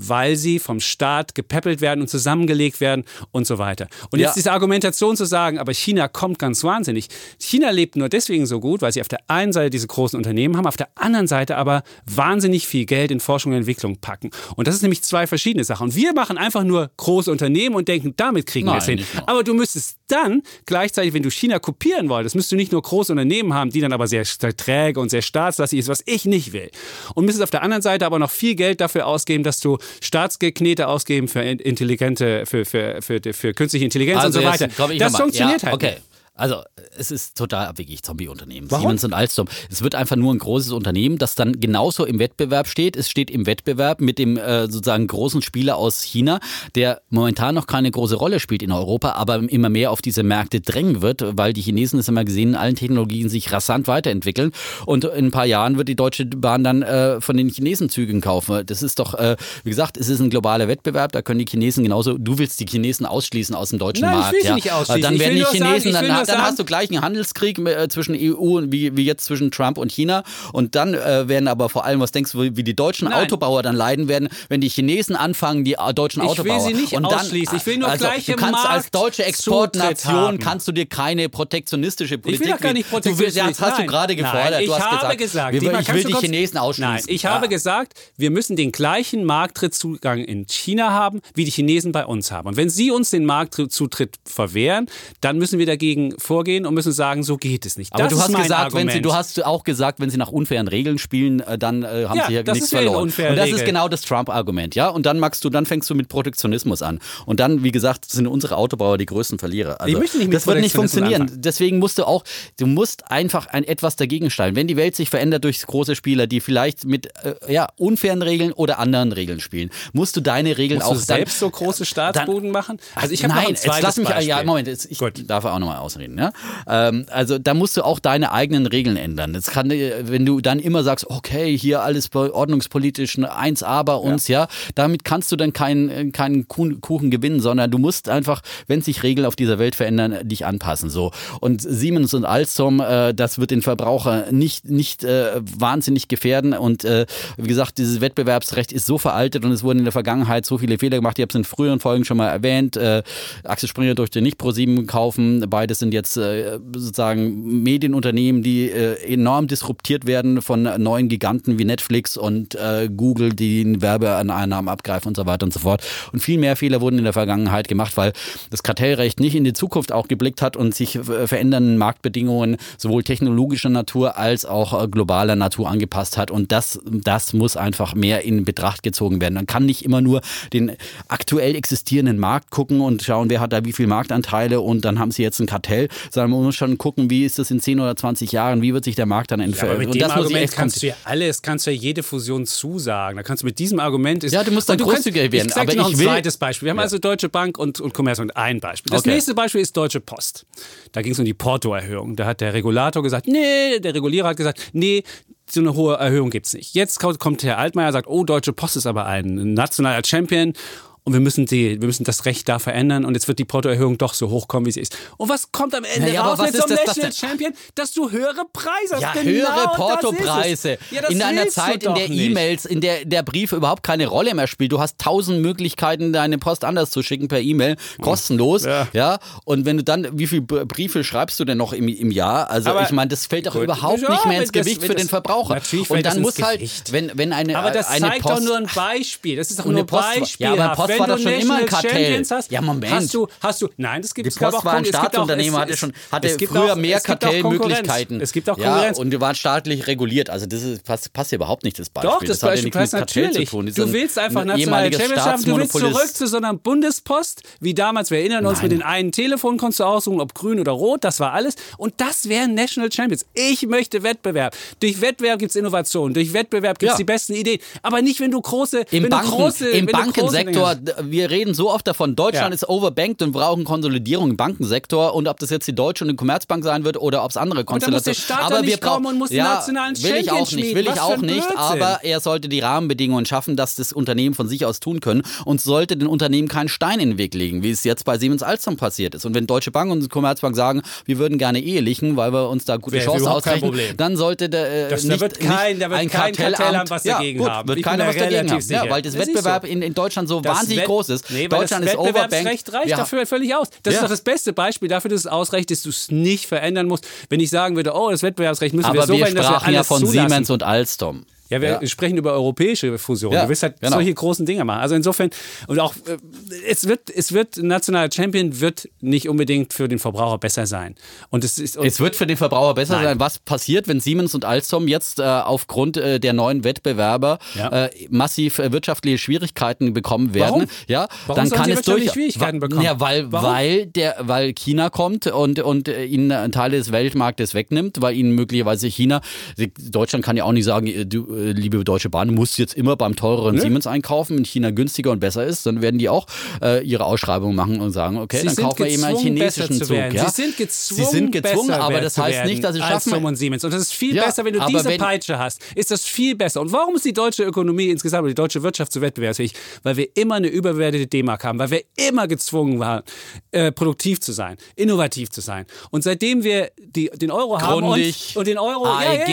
Speaker 2: weil sie vom Staat gepäppelt werden und zusammengelegt werden und so weiter. Und
Speaker 1: Ja.
Speaker 2: jetzt diese Argumentation zu sagen, aber China kommt ganz wahnsinnig. China lebt nur deswegen so gut, weil sie auf der einen Seite diese großen Unternehmen haben, auf der anderen Seite aber wahnsinnig viel Geld in Forschung und Entwicklung packen. Und das ist nämlich zwei verschiedene Sachen. Und wir machen einfach nur große Unternehmen und denken, damit kriegen wir es hin. Aber du müsstest dann gleichzeitig, wenn du China kopieren wolltest, müsstest du nicht nur große Unternehmen haben, die dann aber sehr, sehr träge und sehr staatslastig ist, was ich nicht will. Und müsstest auf der anderen Seite aber noch viel Geld dafür ausgeben, dass du Staatsgeknete ausgeben für in- intelligente, für, für, für, für künstliche Intelligenz und so weiter. Das funktioniert
Speaker 1: ja,
Speaker 2: halt
Speaker 1: Okay. Also, es ist total abwegig, Zombie-Unternehmen. Siemens und Alstom. Es wird einfach nur ein großes Unternehmen, das dann genauso im Wettbewerb steht. Es steht im Wettbewerb mit dem äh, sozusagen großen Spieler aus China, der momentan noch keine große Rolle spielt in Europa, aber immer mehr auf diese Märkte drängen wird, weil die Chinesen, das haben wir gesehen, in allen Technologien sich rasant weiterentwickeln. Und in ein paar Jahren wird die Deutsche Bahn dann äh, von den Chinesen Zügen kaufen. Das ist doch, äh, wie gesagt, es ist ein globaler Wettbewerb. Da können die Chinesen genauso, du willst die Chinesen ausschließen aus dem deutschen
Speaker 2: Nein, ich
Speaker 1: Markt.
Speaker 2: will sie
Speaker 1: ja.
Speaker 2: nicht ausschließen.
Speaker 1: Dann
Speaker 2: Ich
Speaker 1: werden
Speaker 2: will
Speaker 1: die
Speaker 2: sagen,
Speaker 1: Chinesen,
Speaker 2: ich
Speaker 1: dann, dann
Speaker 2: sagen-
Speaker 1: hast du gleich einen Handelskrieg äh, zwischen EU und wie, wie jetzt zwischen Trump und China. Und dann äh, werden aber vor allem, was denkst du, wie die deutschen
Speaker 2: Nein.
Speaker 1: Autobauer dann leiden werden, wenn die Chinesen anfangen, die äh, deutschen
Speaker 2: Ich will
Speaker 1: Autobauer.
Speaker 2: sie nicht
Speaker 1: und dann,
Speaker 2: ausschließen. Ich will nur
Speaker 1: also,
Speaker 2: gleiche
Speaker 1: Du kannst als deutsche Exportnation kannst du dir keine protektionistische
Speaker 2: Ich
Speaker 1: Politik.
Speaker 2: will doch gar nicht
Speaker 1: Du willst,
Speaker 2: protektionistisch.
Speaker 1: das hast du gerade gefordert.
Speaker 2: Nein, ich
Speaker 1: du hast
Speaker 2: habe
Speaker 1: gesagt,
Speaker 2: gesagt,
Speaker 1: wir, ich will
Speaker 2: du
Speaker 1: die Chinesen ausschließen.
Speaker 2: Nein, ich
Speaker 1: Ja.
Speaker 2: habe gesagt, wir müssen den gleichen Markttrittszugang in China haben, wie die Chinesen bei uns haben. Und wenn sie uns den Marktzutritt verwehren, dann müssen wir dagegen vorgehen und müssen sagen, so geht es nicht.
Speaker 1: Aber
Speaker 2: das
Speaker 1: du
Speaker 2: ist
Speaker 1: hast gesagt,
Speaker 2: Argument.
Speaker 1: wenn sie, du hast auch gesagt, wenn sie nach unfairen Regeln spielen, äh, dann äh, haben
Speaker 2: Ja,
Speaker 1: sie ja
Speaker 2: das
Speaker 1: nichts
Speaker 2: ist
Speaker 1: verloren. Und das ist
Speaker 2: Regel.
Speaker 1: genau das Trump-Argument, ja. Und dann magst du, dann fängst du mit Protektionismus an. Und dann, wie gesagt, sind unsere Autobauer die größten Verlierer. Also,
Speaker 2: Ich möchte nicht mit
Speaker 1: das wird nicht funktionieren.
Speaker 2: anfangen.
Speaker 1: Deswegen musst du auch, du musst einfach ein etwas dagegen stellen. Wenn die Welt sich verändert durch große Spieler, die vielleicht mit äh, ja, unfairen Regeln oder anderen Regeln spielen, musst du deine Regeln
Speaker 2: Musst
Speaker 1: auch
Speaker 2: du selbst so große Staatsbuden machen? Also ich habe noch
Speaker 1: Nein,
Speaker 2: ein
Speaker 1: jetzt lass mich,
Speaker 2: Beispiel.
Speaker 1: ja, Moment, jetzt, ich
Speaker 2: Gut.
Speaker 1: darf auch nochmal aus. Reden. Ja? Ähm, also da musst du auch deine eigenen Regeln ändern. Das kann, äh, wenn du dann immer sagst, okay, hier alles ordnungspolitisch 1a bei uns, ja, ja damit kannst du dann keinen, keinen Kuchen gewinnen, sondern du musst einfach, wenn sich Regeln auf dieser Welt verändern, dich anpassen. So. Und Siemens und Alstom, äh, das wird den Verbraucher nicht, nicht äh, wahnsinnig gefährden. Und äh, wie gesagt, dieses Wettbewerbsrecht ist so veraltet und es wurden in der Vergangenheit so viele Fehler gemacht. Ich habe es in früheren Folgen schon mal erwähnt. Äh, Axel Springer durfte nicht Pro7 kaufen. Beides sind jetzt äh, sozusagen Medienunternehmen, die äh, enorm disruptiert werden von neuen Giganten wie Netflix und äh, Google, die Werbeeinnahmen abgreifen und so weiter und so fort. Und viel mehr Fehler wurden in der Vergangenheit gemacht, weil das Kartellrecht nicht in die Zukunft auch geblickt hat und sich verändernden Marktbedingungen sowohl technologischer Natur als auch äh, globaler Natur angepasst hat. Und das, das muss einfach mehr in Betracht gezogen werden. Man kann nicht immer nur den aktuell existierenden Markt gucken und schauen, wer hat da wie viel Marktanteile und dann haben sie jetzt ein Kartell, sondern man muss schon gucken, wie ist das in 10 oder 20 Jahren, wie wird sich der Markt dann entfernen. Ja,
Speaker 2: aber mit und dem Argument kannst du ja alles, kannst du ja jede Fusion zusagen. Da kannst du mit diesem Argument ist,
Speaker 1: Ja, du musst dann großzügiger werden.
Speaker 2: Ich aber noch ein zweites Beispiel. Wir haben ja. also Deutsche Bank und, und Commerzbank ein Beispiel. Das okay. nächste Beispiel ist Deutsche Post. Da ging es um die Portoerhöhung. Da hat der Regulator gesagt, nee, der Regulierer hat gesagt, nee, so eine hohe Erhöhung gibt es nicht. Jetzt kommt Herr Altmaier sagt, oh, Deutsche Post ist aber ein nationaler Champion und wir müssen, die, wir müssen das Recht da verändern und jetzt wird die Portoerhöhung doch so hoch kommen, wie sie ist. Und was kommt am Ende
Speaker 1: ja,
Speaker 2: raus
Speaker 1: mit
Speaker 2: so einem
Speaker 1: National
Speaker 2: Champion? Dass du höhere Preise hast.
Speaker 1: Ja,
Speaker 2: genau
Speaker 1: höhere Portopreise. Ja, in einer Zeit, in der E-Mails, in der der Brief überhaupt keine Rolle mehr spielt. Du hast tausend Möglichkeiten, deine Post anders zu schicken per E-Mail, kostenlos. Ja. ja. Und wenn du dann, wie viele Briefe schreibst du denn noch im, im Jahr? Also Aber ich meine, das fällt doch gut. überhaupt ja, nicht mehr ins Gewicht das, für den Verbraucher.
Speaker 2: Natürlich
Speaker 1: und dann muss halt, wenn, wenn eine Aber das eine
Speaker 2: zeigt
Speaker 1: Post,
Speaker 2: doch nur ein Beispiel. Das ist doch nur ein Beispiel.
Speaker 1: Ja, aber Post war doch schon immer ein Kartell.
Speaker 2: Hast,
Speaker 1: ja, Moment.
Speaker 2: Hast du, hast du, nein, das gibt
Speaker 1: es auch war ein Staatsunternehmen, hatte, schon, hatte früher auch, mehr Kartellmöglichkeiten.
Speaker 2: Es gibt auch Konkurrenz.
Speaker 1: Ja, und die waren staatlich reguliert. Also das ist, passt, passt hier überhaupt nicht, das Beispiel.
Speaker 2: Doch, das, das Beispiel passt natürlich. Du willst einfach nationale Championship, du willst zurück zu so einer Bundespost, wie damals, wir erinnern uns, mit den einen Telefon konntest du aussuchen, ob grün oder rot, das war alles. Und das wären National Champions. Ich möchte Wettbewerb. Durch Wettbewerb gibt es Innovation, durch Wettbewerb gibt es ja. die besten Ideen. Aber nicht, wenn du große...
Speaker 1: Im, Banken,
Speaker 2: du große,
Speaker 1: im Bankensektor, wir reden so oft davon, Deutschland ja. ist overbanked und brauchen Konsolidierung im Bankensektor und ob das jetzt die Deutsche und die Commerzbank sein wird oder ob es andere Konstellationen
Speaker 2: sind. Aber wir brauchen und muss ja, nationalen
Speaker 1: will ich auch nicht, will ich auch nicht, aber er sollte die Rahmenbedingungen schaffen, dass das Unternehmen von sich aus tun können und sollte den Unternehmen keinen Stein in den Weg legen, wie es jetzt bei Siemens Alstom passiert ist. Und wenn Deutsche Bank und Commerzbank sagen, wir würden gerne ehelichen, weil wir uns da gute Wäre Chancen ausrechnen, dann sollte der
Speaker 2: äh, das, nicht, da wird kein, da wird
Speaker 1: ein
Speaker 2: kein Kartellamt was dagegen
Speaker 1: gut,
Speaker 2: haben.
Speaker 1: Wird keiner was dagegen haben. Ja, weil das, das Wettbewerb so. in, in Deutschland so das wahnsinnig groß ist.
Speaker 2: Nee,
Speaker 1: Deutschland
Speaker 2: das
Speaker 1: ist overbanked.
Speaker 2: Reicht dafür völlig aus. Das ist doch das beste Beispiel dafür, dass es ausreicht, dass du es nicht verändern musst. Wenn ich sagen würde, oh, das Wettbewerbsrecht müssen
Speaker 1: wir
Speaker 2: so
Speaker 1: verändern, dass wir alles ja von zulassen. Siemens und Alstom.
Speaker 2: Ja, wir ja. sprechen über europäische Fusion. Ja, du wirst halt genau. solche großen Dinge machen. Also insofern, und auch, äh, es wird, es wird, nationaler Champion wird nicht unbedingt für den Verbraucher besser sein. Und es ist. Und
Speaker 1: es wird für den Verbraucher besser nein. sein. Was passiert, wenn Siemens und Alstom jetzt äh, aufgrund äh, der neuen Wettbewerber ja. äh, massiv äh, wirtschaftliche Schwierigkeiten bekommen werden?
Speaker 2: Warum?
Speaker 1: Ja,
Speaker 2: Warum
Speaker 1: dann kann es durch.
Speaker 2: Schwierigkeiten bekommen?
Speaker 1: Ja, weil, weil der, weil China kommt und, und äh, ihnen einen Teil des Weltmarktes wegnimmt, weil ihnen möglicherweise China, Deutschland kann ja auch nicht sagen, du, liebe Deutsche Bahn, muss jetzt immer beim teureren ne? Siemens einkaufen, in China günstiger und besser ist, dann werden die auch äh, ihre Ausschreibung machen und sagen, okay,
Speaker 2: sie
Speaker 1: dann kaufen wir eben einen chinesischen Zug. Ja?
Speaker 2: Sie sind gezwungen, sie sind gezwungen aber das heißt nicht, dass sie schaffen. Und Siemens. Und das ist viel ja, besser, wenn du diese wenn Peitsche hast. Ist das viel besser. Und warum ist die deutsche Ökonomie insgesamt, die deutsche Wirtschaft so wettbewerbsfähig? Weil wir immer eine überbewertete D-Mark haben, weil wir immer gezwungen waren, äh, produktiv zu sein, innovativ zu sein. Und seitdem wir die, den Euro
Speaker 1: Grundig,
Speaker 2: haben und, und den Euro,
Speaker 1: AEG,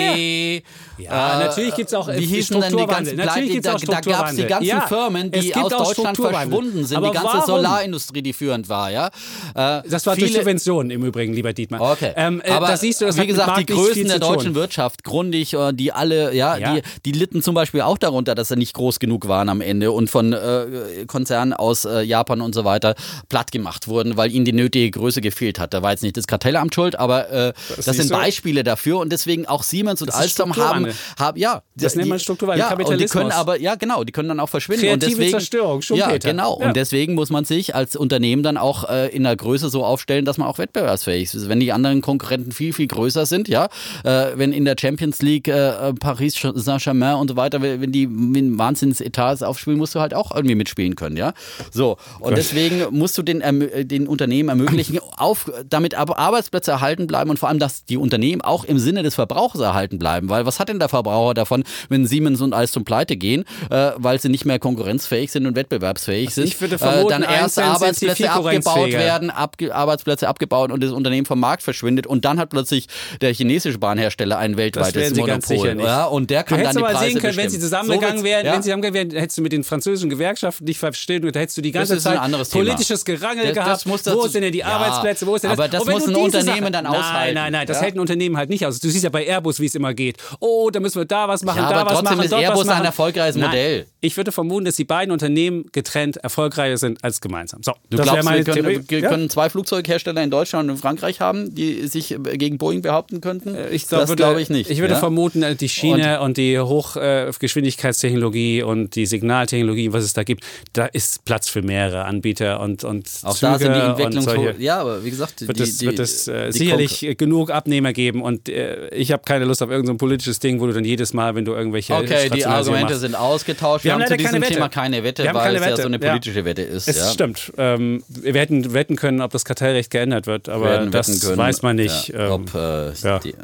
Speaker 2: ja, ja, ja. äh, natürlich gibt es auch
Speaker 1: wie hießen denn die ganzen Natürlich gibt's auch da, da gab es die ganzen ja, Firmen, die aus Deutschland verschwunden sind. Aber die ganze warum? Solarindustrie, die führend war, ja.
Speaker 2: Äh, das war viele, durch Subventionen im Übrigen, lieber Dietmar.
Speaker 1: Okay.
Speaker 2: Ähm, äh,
Speaker 1: aber
Speaker 2: das siehst du, das
Speaker 1: wie gesagt, die Größen der deutschen Wirtschaft, Grundig, äh, die alle, ja, ja, Die, die litten zum Beispiel auch darunter, dass sie nicht groß genug waren am Ende und von äh, Konzernen aus äh, Japan und so weiter platt gemacht wurden, weil ihnen die nötige Größe gefehlt hat. Da war jetzt nicht das Kartellamt schuld, aber äh, das, das sind Beispiele dafür und deswegen auch Siemens und Alstom haben, haben, ja,
Speaker 2: das nennt man Strukturwandel,
Speaker 1: ja,
Speaker 2: Kapitalismus.
Speaker 1: Und die können aber, ja genau, die können dann auch verschwinden.
Speaker 2: Kreative
Speaker 1: und deswegen,
Speaker 2: Zerstörung, Schumpeter.
Speaker 1: Ja, genau.
Speaker 2: Ja.
Speaker 1: Und deswegen muss man sich als Unternehmen dann auch äh, in der Größe so aufstellen, dass man auch wettbewerbsfähig ist. Wenn die anderen Konkurrenten viel, viel größer sind, ja, äh, wenn in der Champions League äh, Paris Saint-Germain und so weiter, wenn die mit Wahnsinnsetats aufspielen, musst du halt auch irgendwie mitspielen können, ja. So. Und deswegen musst du den, ermö- den Unternehmen ermöglichen, auf, damit Arbeitsplätze erhalten bleiben und vor allem, dass die Unternehmen auch im Sinne des Verbrauchers erhalten bleiben. Weil was hat denn der Verbraucher davon, wenn Siemens und alles zum Pleite gehen, äh, weil sie nicht mehr konkurrenzfähig sind und wettbewerbsfähig sind?
Speaker 2: Ich würde
Speaker 1: äh,
Speaker 2: vermuten,
Speaker 1: dann erst Arbeitsplätze abgebaut werden, abge Arbeitsplätze abgebaut und das Unternehmen vom Markt verschwindet und dann hat plötzlich der chinesische Bahnhersteller ein weltweites Monopol. Ja, und der
Speaker 2: Du
Speaker 1: kann dann
Speaker 2: hättest
Speaker 1: die
Speaker 2: aber
Speaker 1: Preise
Speaker 2: sehen können, wenn sie
Speaker 1: bestimmen.
Speaker 2: zusammengegangen
Speaker 1: So
Speaker 2: wären,
Speaker 1: wird's-
Speaker 2: wenn sie zusammengegangen wären, hättest du mit den französischen Gewerkschaften nicht verstehen und da hättest du die ganze
Speaker 1: Das
Speaker 2: Zeit
Speaker 1: anderes Thema.
Speaker 2: politisches Gerangel
Speaker 1: Das- das
Speaker 2: gehabt.
Speaker 1: muss
Speaker 2: wo
Speaker 1: dazu-
Speaker 2: sind denn die
Speaker 1: Ja,
Speaker 2: Arbeitsplätze? Wo ist denn das?
Speaker 1: aber das muss
Speaker 2: du
Speaker 1: ein Unternehmen
Speaker 2: Sache-
Speaker 1: dann aushalten.
Speaker 2: Nein, nein, nein, das
Speaker 1: Ja.
Speaker 2: hält ein Unternehmen halt nicht aus. Du siehst ja bei Airbus, wie es immer geht. Oh, da müssen wir da was machen,
Speaker 1: Ja,
Speaker 2: da
Speaker 1: aber
Speaker 2: was
Speaker 1: trotzdem
Speaker 2: machen,
Speaker 1: ist Airbus ein erfolgreiches
Speaker 2: Nein,
Speaker 1: Modell.
Speaker 2: Ich würde vermuten, dass die beiden Unternehmen getrennt erfolgreicher sind als gemeinsam. So,
Speaker 1: Du
Speaker 2: das
Speaker 1: glaubst, wir können, wir
Speaker 2: Ja?
Speaker 1: können zwei Flugzeughersteller in Deutschland und Frankreich haben, die sich äh, gegen Boeing behaupten könnten?
Speaker 2: Ich glaub,
Speaker 1: das glaube ich nicht.
Speaker 2: Ich würde
Speaker 1: ja?
Speaker 2: vermuten, äh, die Schiene und, die Hochgeschwindigkeitstechnologie und die Signaltechnologie, was es da gibt, da ist Platz für mehrere Anbieter und, und
Speaker 1: Auch
Speaker 2: Züge
Speaker 1: da sind die
Speaker 2: und
Speaker 1: Entwicklungs... Ja, aber wie gesagt,
Speaker 2: Wird
Speaker 1: die,
Speaker 2: es,
Speaker 1: die,
Speaker 2: wird es äh, sicherlich
Speaker 1: Konkur-
Speaker 2: äh, genug Abnehmer geben und äh, ich habe keine Lust auf irgendein so politisches Ding, wo du dann jedes Mal, wenn du irgendwelche
Speaker 1: Okay, die Argumente
Speaker 2: machst,
Speaker 1: sind ausgetauscht.
Speaker 2: Wir
Speaker 1: Wir,
Speaker 2: haben
Speaker 1: haben zu diesem
Speaker 2: keine Wette.
Speaker 1: Thema keine Wette,
Speaker 2: Wir
Speaker 1: weil es ja
Speaker 2: Wette.
Speaker 1: so eine
Speaker 2: Ja.
Speaker 1: politische Wette ist.
Speaker 2: Es
Speaker 1: ja.
Speaker 2: stimmt. Ähm, wir hätten wetten können, ob das Kartellrecht geändert wird, aber
Speaker 1: Wir
Speaker 2: das
Speaker 1: können,
Speaker 2: weiß man nicht.
Speaker 1: Ja,
Speaker 2: ähm,
Speaker 1: ob, äh,
Speaker 2: ja.
Speaker 1: Die,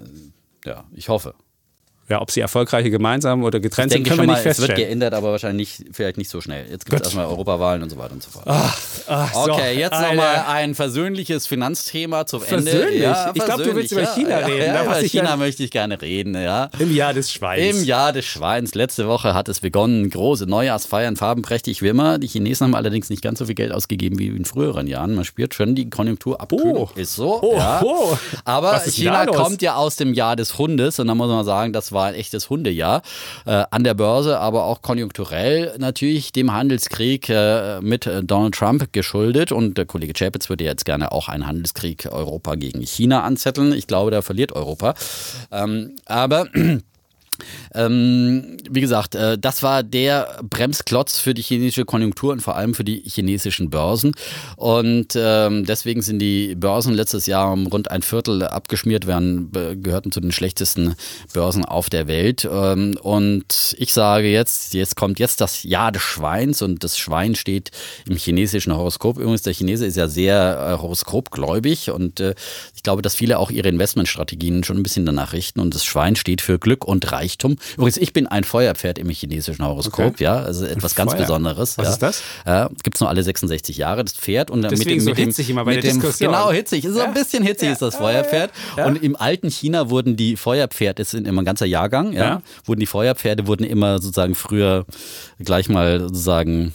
Speaker 1: ja, ich hoffe.
Speaker 2: Ja, ob sie erfolgreiche gemeinsam oder
Speaker 1: Ich
Speaker 2: getrennt sind,
Speaker 1: denke
Speaker 2: können
Speaker 1: schon
Speaker 2: wir
Speaker 1: mal,
Speaker 2: nicht
Speaker 1: es wird
Speaker 2: feststellen.
Speaker 1: geändert, aber wahrscheinlich nicht, vielleicht nicht so schnell. Jetzt gibt es erstmal Europawahlen und so weiter und so fort.
Speaker 2: Ach, so,
Speaker 1: Okay, jetzt
Speaker 2: Alter.
Speaker 1: nochmal ein versöhnliches Finanzthema zum Ende.
Speaker 2: Versöhnlich?
Speaker 1: Ja,
Speaker 2: Ich glaub, du willst über
Speaker 1: versöhnlich,
Speaker 2: China
Speaker 1: ja,
Speaker 2: reden.
Speaker 1: Ja, über
Speaker 2: ich
Speaker 1: China
Speaker 2: ja-
Speaker 1: möchte ich gerne reden, ja.
Speaker 2: Im Jahr des Schweins.
Speaker 1: Im Jahr des Schweins. Letzte Woche hat es begonnen. Große Neujahrsfeiern, farbenprächtig wie immer. Die Chinesen haben allerdings nicht ganz so viel Geld ausgegeben wie in früheren Jahren. Man spürt schon die Konjunkturabkühlung.
Speaker 2: Oh.
Speaker 1: Ist so.
Speaker 2: Oh,
Speaker 1: ja.
Speaker 2: oh.
Speaker 1: Aber China kommt ja aus dem Jahr des Hundes und da muss man sagen, das war ein echtes Hundejahr. Äh, an der Börse, aber auch konjunkturell natürlich dem Handelskrieg äh, mit Donald Trump geschuldet. Und der Kollege Chapitz würde jetzt gerne auch einen Handelskrieg Europa gegen China anzetteln. Ich glaube, da verliert Europa. Ähm, aber ähm, wie gesagt, äh, das war der Bremsklotz für die chinesische Konjunktur und vor allem für die chinesischen Börsen. Und ähm, deswegen sind die Börsen letztes Jahr um rund ein Viertel abgeschmiert, werden, äh, gehörten zu den schlechtesten Börsen auf der Welt. Ähm, und ich sage jetzt, jetzt kommt jetzt das Jahr des Schweins und das Schwein steht im chinesischen Horoskop. Übrigens, der Chinese ist ja sehr äh, horoskopgläubig und äh, ich glaube, dass viele auch ihre Investmentstrategien schon ein bisschen danach richten und das Schwein steht für Glück und Reichtum. Übrigens, ich bin ein Feuerpferd im chinesischen Horoskop,
Speaker 2: Okay.
Speaker 1: ja, also etwas ganz
Speaker 2: Feuer.
Speaker 1: Besonderes.
Speaker 2: Was
Speaker 1: ja.
Speaker 2: ist das?
Speaker 1: Ja, Gibt es nur alle 66 Jahre, das Pferd. Und
Speaker 2: Deswegen
Speaker 1: mit dem,
Speaker 2: so
Speaker 1: mit dem,
Speaker 2: hitzig immer bei der
Speaker 1: dem,
Speaker 2: Diskussion.
Speaker 1: Genau, hitzig. So ein bisschen hitzig ist das Feuerpferd. Und im alten China wurden die Feuerpferde, das sind immer ein ganzer Jahrgang, ja,
Speaker 2: Ja.
Speaker 1: wurden die Feuerpferde wurden immer sozusagen früher gleich mal sozusagen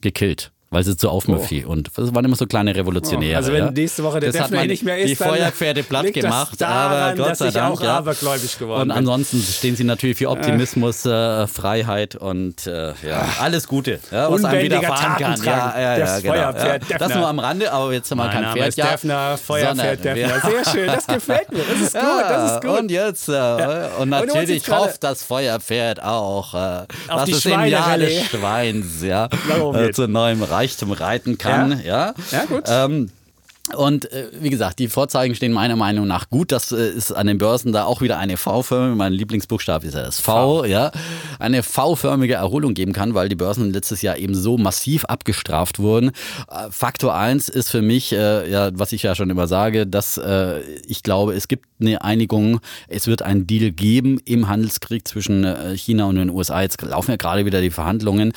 Speaker 1: gekillt. Weil sie zu aufmüffi und das waren immer so kleine Revolutionäre.
Speaker 2: Also wenn nächste Woche der Defner nicht mehr ist,
Speaker 1: die Feuerpferde platt gemacht,
Speaker 2: daran,
Speaker 1: aber Gott sei Dank.
Speaker 2: auch
Speaker 1: ja.
Speaker 2: abergläubig geworden
Speaker 1: Und
Speaker 2: bin.
Speaker 1: ansonsten stehen sie natürlich für Optimismus, äh, Freiheit und äh, ja, alles Gute, ja, was einem widerfahren kann. Ja, ja, ja, genau. Ja. Das nur am Rande, aber jetzt haben wir kein
Speaker 2: Name
Speaker 1: Pferd.
Speaker 2: ist Defner, Feuerpferd Defner. Sehr schön, das gefällt mir. Das ist gut, das ist gut.
Speaker 1: Und jetzt, äh, und
Speaker 2: Und
Speaker 1: natürlich
Speaker 2: gerade-
Speaker 1: hofft das Feuerpferd auch, äh, dass
Speaker 2: die
Speaker 1: es im Jahr des. Schweins ja, äh, zu neuem Reichtum reiten kann. Ja,
Speaker 2: Ja, gut.
Speaker 1: Ähm, und äh, wie gesagt, die Vorzeichen stehen meiner Meinung nach gut. Das äh, ist an den Börsen da auch wieder eine V-Firma. Mein Lieblingsbuchstabe ist ja das V, ja. Eine V-förmige Erholung geben kann, weil die Börsen letztes Jahr eben so massiv abgestraft wurden. Äh, Faktor eins ist für mich, äh, ja, was ich ja schon immer sage, dass äh, ich glaube, es gibt eine Einigung, es wird einen Deal geben im Handelskrieg zwischen äh, China und den USA. Jetzt laufen ja gerade wieder die Verhandlungen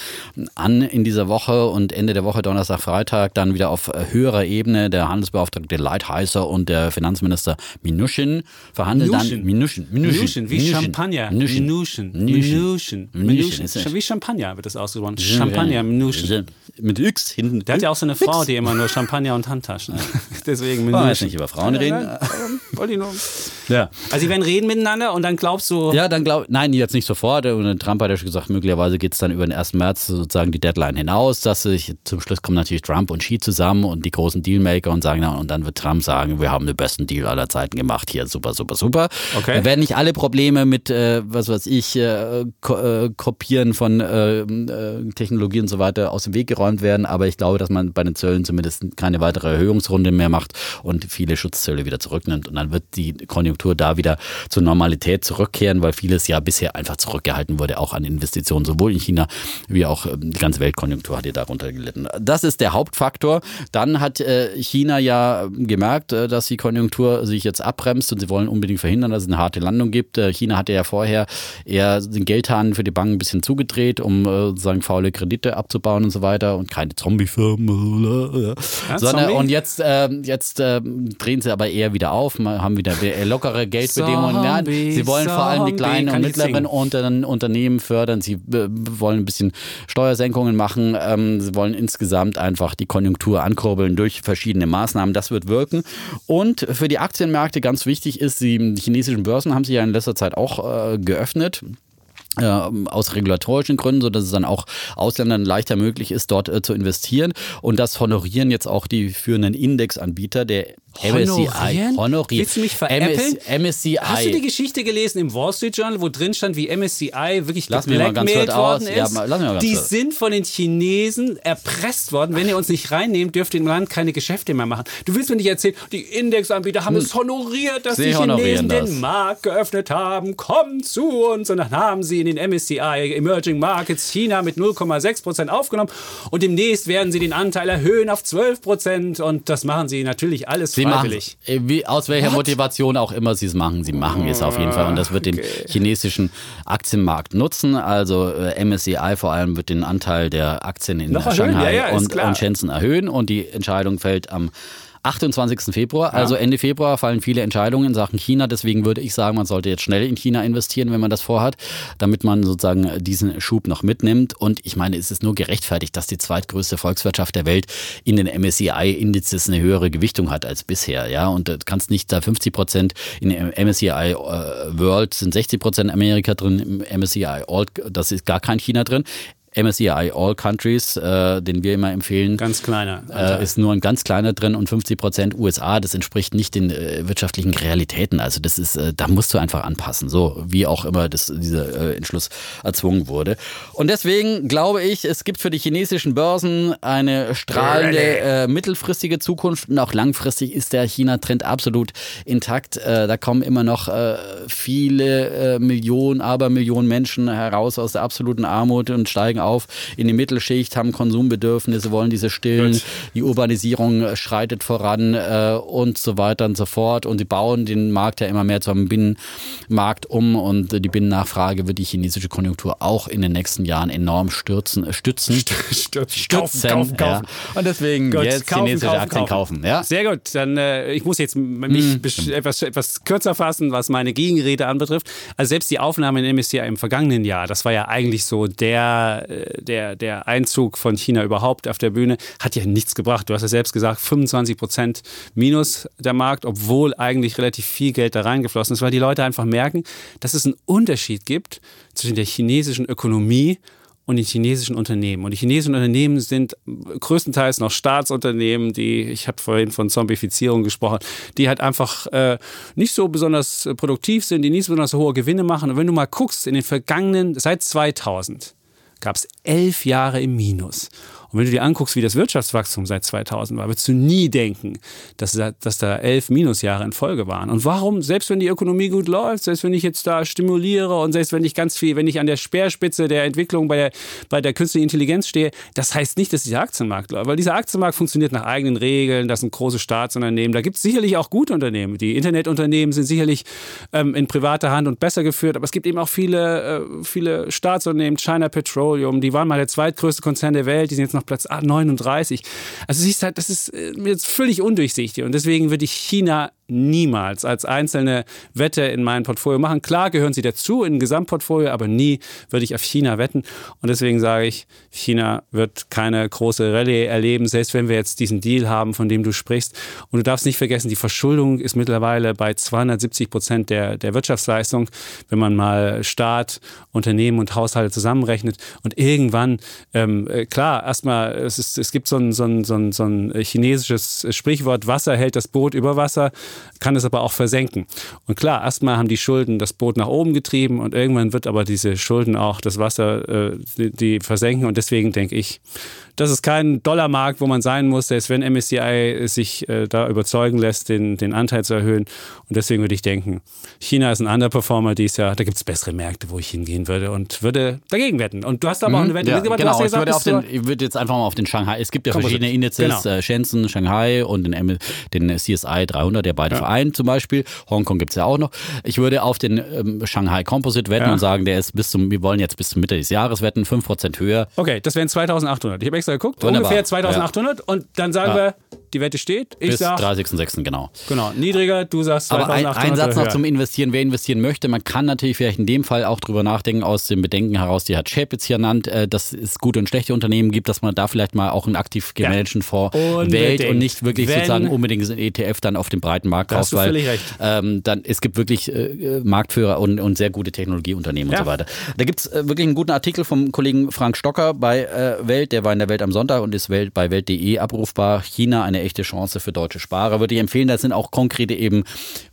Speaker 1: an in dieser Woche und Ende der Woche, Donnerstag, Freitag, dann wieder auf höherer Ebene. Der Handelsbeauftragte Leitheißer und der Finanzminister Minuschin verhandeln
Speaker 2: Minuschin.
Speaker 1: dann Minuschin,
Speaker 2: Minuschen, wie Champagner.
Speaker 1: Minuschin.
Speaker 2: Minuschen.
Speaker 1: Minuschin.
Speaker 2: Minuschen.
Speaker 1: Minuschin. Ja-
Speaker 2: Wie Champagner wird das ausgesprochen. Champagner, Minuschen.
Speaker 1: Mit X hinten.
Speaker 2: Der hat ja auch so eine Frau, die immer nur Champagner und Handtaschen hat. Deswegen
Speaker 1: Wollen wir nicht über Frauen reden.
Speaker 2: Wollte ich nur-
Speaker 1: Ja.
Speaker 2: Also die werden reden miteinander und dann glaubst du,
Speaker 1: Ja, dann glaube nein, jetzt nicht sofort. Und Trump hat ja schon gesagt, möglicherweise geht es dann über den 1. März sozusagen die Deadline hinaus, dass sich zum Schluss kommen natürlich Trump und Xi zusammen und die großen Dealmaker und sagen, und dann wird Trump sagen, wir haben den besten Deal aller Zeiten gemacht, hier super, super, super.
Speaker 2: Okay.
Speaker 1: Da werden nicht alle Probleme mit, äh, was weiß ich, äh, ko äh, Kopieren von äh, äh, Technologie und so weiter aus dem Weg geräumt werden, aber ich glaube, dass man bei den Zöllen zumindest keine weitere Erhöhungsrunde mehr macht und viele Schutzzölle wieder zurücknimmt und dann wird die Konjunktur da wieder zur Normalität zurückkehren, weil vieles ja bisher einfach zurückgehalten wurde, auch an Investitionen, sowohl in China wie auch äh, die ganze Weltkonjunktur hat ja darunter gelitten. Das ist der Hauptfaktor. Dann hat äh, China ja gemerkt, äh, dass die Konjunktur sich jetzt abbremst und sie wollen unbedingt verhindern, dass es eine harte Landung gibt. China hatte ja vorher eher den Geldhahn für die Banken ein bisschen zugedreht, um sozusagen faule Kredite abzubauen und so weiter und keine Zombie-Firmen. Ja, Zombie? Und jetzt, äh, jetzt äh, drehen sie aber eher wieder auf, haben wieder lockere Geldbedingungen. Zombie, sie wollen vor allem die kleinen und mittleren Unternehmen fördern. Sie äh, wollen ein bisschen Steuersenkungen machen. Ähm, sie wollen insgesamt einfach die Konjunktur ankurbeln durch verschiedene Maßnahmen. Das wird wirken. Und für die Aktienmärkte ganz wichtig ist, die chinesischen Börsen haben sich ja in letzter Zeit auch äh, geöffnet. Äh, aus regulatorischen Gründen, so dass es dann auch Ausländern leichter möglich ist, dort äh, zu investieren. Und das honorieren jetzt auch die führenden Indexanbieter. Der
Speaker 2: MSCI
Speaker 1: honoriert.
Speaker 2: Willst du mich veräppeln?
Speaker 1: MSCI.
Speaker 2: Hast du die Geschichte gelesen im Wall Street Journal, wo drin stand, wie MSCI wirklich
Speaker 1: lass geblackmailt worden
Speaker 2: ist? Ja, lass mich mal ganz die kurz. sind von den Chinesen erpresst worden. Wenn ihr uns nicht reinnehmt, dürft ihr im Land keine Geschäfte mehr machen. Du willst mir nicht erzählen, die Indexanbieter haben hm. es honoriert, dass sie die Chinesen den Markt geöffnet haben. Kommt zu uns. Und dann haben sie den MSCI Emerging Markets China mit 0,6 Prozent aufgenommen. Und demnächst werden sie den Anteil erhöhen auf 12 Prozent. Und das machen sie natürlich alles sie freiwillig.
Speaker 1: Äh, wie, aus welcher What? Motivation auch immer sie es machen, sie machen es auf jeden Fall. Und das wird okay. den chinesischen Aktienmarkt nutzen. Also äh, MSCI vor allem wird den Anteil der Aktien in Shanghai ja, ja, und, und Shenzhen erhöhen. Und die Entscheidung fällt am 28. Februar, also Ende Februar, fallen viele Entscheidungen in Sachen China. Deswegen würde ich sagen, man sollte jetzt schnell in China investieren, wenn man das vorhat, damit man sozusagen diesen Schub noch mitnimmt. Und ich meine, es ist nur gerechtfertigt, dass die zweitgrößte Volkswirtschaft der Welt in den MSCI-Indizes eine höhere Gewichtung hat als bisher. Ja, und du kannst nicht da 50 Prozent in MSCI äh, World sind 60 Prozent Amerika drin, im MSCI All, das ist gar kein China drin. MSCI All Countries, äh, den wir immer empfehlen.
Speaker 2: Ganz kleiner.
Speaker 1: Äh, ist nur ein ganz kleiner drin und 50 Prozent USA. Das entspricht nicht den äh, wirtschaftlichen Realitäten. Also das ist, äh, da musst du einfach anpassen. So wie auch immer das, dieser äh, Entschluss erzwungen wurde. Und deswegen glaube ich, es gibt für die chinesischen Börsen eine strahlende äh, mittelfristige Zukunft und auch langfristig ist der China-Trend absolut intakt. da kommen immer noch viele Millionen, aber Millionen Menschen heraus aus der absoluten Armut und steigen auf in die Mittelschicht, haben Konsumbedürfnisse, wollen diese stillen, Gut. die Urbanisierung schreitet voran äh, und so weiter und so fort. Und sie bauen den Markt ja immer mehr zu einem Binnenmarkt um und die Binnennachfrage wird die chinesische Konjunktur auch in den nächsten Jahren enorm stürzen, äh, stützen.
Speaker 2: Stützen. Stützen. Kaufen, kaufen, kaufen.
Speaker 1: Ja. Und deswegen gut, jetzt kaufen, chinesische kaufen, Aktien kaufen. Ja?
Speaker 2: Sehr gut. Dann äh, ich muss jetzt mich hm. etwas, etwas kürzer fassen, was meine Gegenrede anbetrifft. Also selbst die Aufnahme in MSCI im vergangenen Jahr, das war ja eigentlich so der der, der Einzug von China überhaupt auf der Bühne hat ja nichts gebracht. Du hast ja selbst gesagt, 25 Prozent minus der Markt, obwohl eigentlich relativ viel Geld da reingeflossen ist, weil die Leute einfach merken, dass es einen Unterschied gibt zwischen der chinesischen Ökonomie und den chinesischen Unternehmen. Und die chinesischen Unternehmen sind größtenteils noch Staatsunternehmen, die, ich habe vorhin von Zombifizierung gesprochen, die halt einfach äh, nicht so besonders produktiv sind, die nicht so besonders hohe Gewinne machen. Und wenn du mal guckst, in den vergangenen, seit 2000, gab es elf Jahre im Minus. Und wenn du dir anguckst, wie das Wirtschaftswachstum seit 2000 war, würdest du nie denken, dass, dass da elf Minusjahre in Folge waren. Und warum, selbst wenn die Ökonomie gut läuft, selbst wenn ich jetzt da stimuliere und selbst wenn ich ganz viel, wenn ich an der Speerspitze der Entwicklung bei der, bei der künstlichen Intelligenz stehe, das heißt nicht, dass dieser Aktienmarkt läuft. Weil dieser Aktienmarkt funktioniert nach eigenen Regeln, das sind große Staatsunternehmen. Da gibt es sicherlich auch gute Unternehmen. Die Internetunternehmen sind sicherlich ähm, in privater Hand und besser geführt, aber es gibt eben auch viele, äh, viele Staatsunternehmen, China Petroleum, die waren mal der zweitgrößte Konzern der Welt, die sind jetzt noch Platz 39. Also siehst halt, das ist äh, mir jetzt völlig undurchsichtig und deswegen würde ich China niemals als einzelne Wette in mein Portfolio machen. Klar gehören sie dazu in ein Gesamtportfolio, aber nie würde ich auf China wetten. Und deswegen sage ich, China wird keine große Rallye erleben, selbst wenn wir jetzt diesen Deal haben, von dem du sprichst. Und du darfst nicht vergessen, die Verschuldung ist mittlerweile bei 270 Prozent der, der Wirtschaftsleistung, wenn man mal Staat, Unternehmen und Haushalte zusammenrechnet. Und irgendwann, ähm, äh, klar, erst erstmal, es, ist, es gibt so ein, so, ein, so, ein, so ein chinesisches Sprichwort, Wasser hält das Boot über Wasser, kann es aber auch versenken. Und klar, erstmal haben die Schulden das Boot nach oben getrieben und irgendwann wird aber diese Schulden auch das Wasser, äh, die, die versenken. Und deswegen denke ich, das ist kein Dollarmarkt, wo man sein muss, selbst wenn MSCI sich äh, da überzeugen lässt, den, den Anteil zu erhöhen. Und deswegen würde ich denken, China ist ein Underperformer dieses Jahr, da gibt es bessere Märkte, wo ich hingehen würde und würde dagegen wetten. Und du hast aber mhm, auch eine Wette
Speaker 1: ja, mitgebracht. Genau, ich, würde den, ich würde jetzt einfach mal auf den Shanghai, es gibt ja verschiedene Indizes, genau. äh, Shenzhen, Shanghai und den, den CSI 300, der beide ja. vereint zum Beispiel. Hongkong gibt es ja auch noch. Ich würde auf den ähm, Shanghai Composite wetten ja. und sagen, der ist bis zum, wir wollen jetzt bis zum Mitte des Jahres wetten, 5% höher.
Speaker 2: Okay, das wären 2800. Ich habe extra geguckt, Wunderbar. ungefähr 2800 ja. und dann sagen wir, die Wette steht.
Speaker 1: Ich Bis 30.06. genau.
Speaker 2: Genau, niedriger, du sagst
Speaker 1: 2800 Aber ein, ein Satz noch zum Investieren, wer investieren möchte, man kann natürlich vielleicht in dem Fall auch drüber nachdenken, aus dem Bedenken heraus, die hat Chapitz hier genannt, äh, dass es gute und schlechte Unternehmen gibt, dass man da vielleicht mal auch einen aktiv gemanagten. Fonds Unbedingt. wählt und nicht wirklich Wenn, sozusagen unbedingt ein ETF dann auf dem breiten Markt kauft, weil ähm, dann, es gibt wirklich äh, Marktführer und, und sehr gute Technologieunternehmen ja. und so weiter. Da gibt es äh, wirklich einen guten Artikel vom Kollegen Frank Stocker bei äh, Welt, der war in der Welt am Sonntag und ist Welt, bei Welt.de abrufbar. China, eine echte Chance für deutsche Sparer, würde ich empfehlen. Da sind auch konkrete eben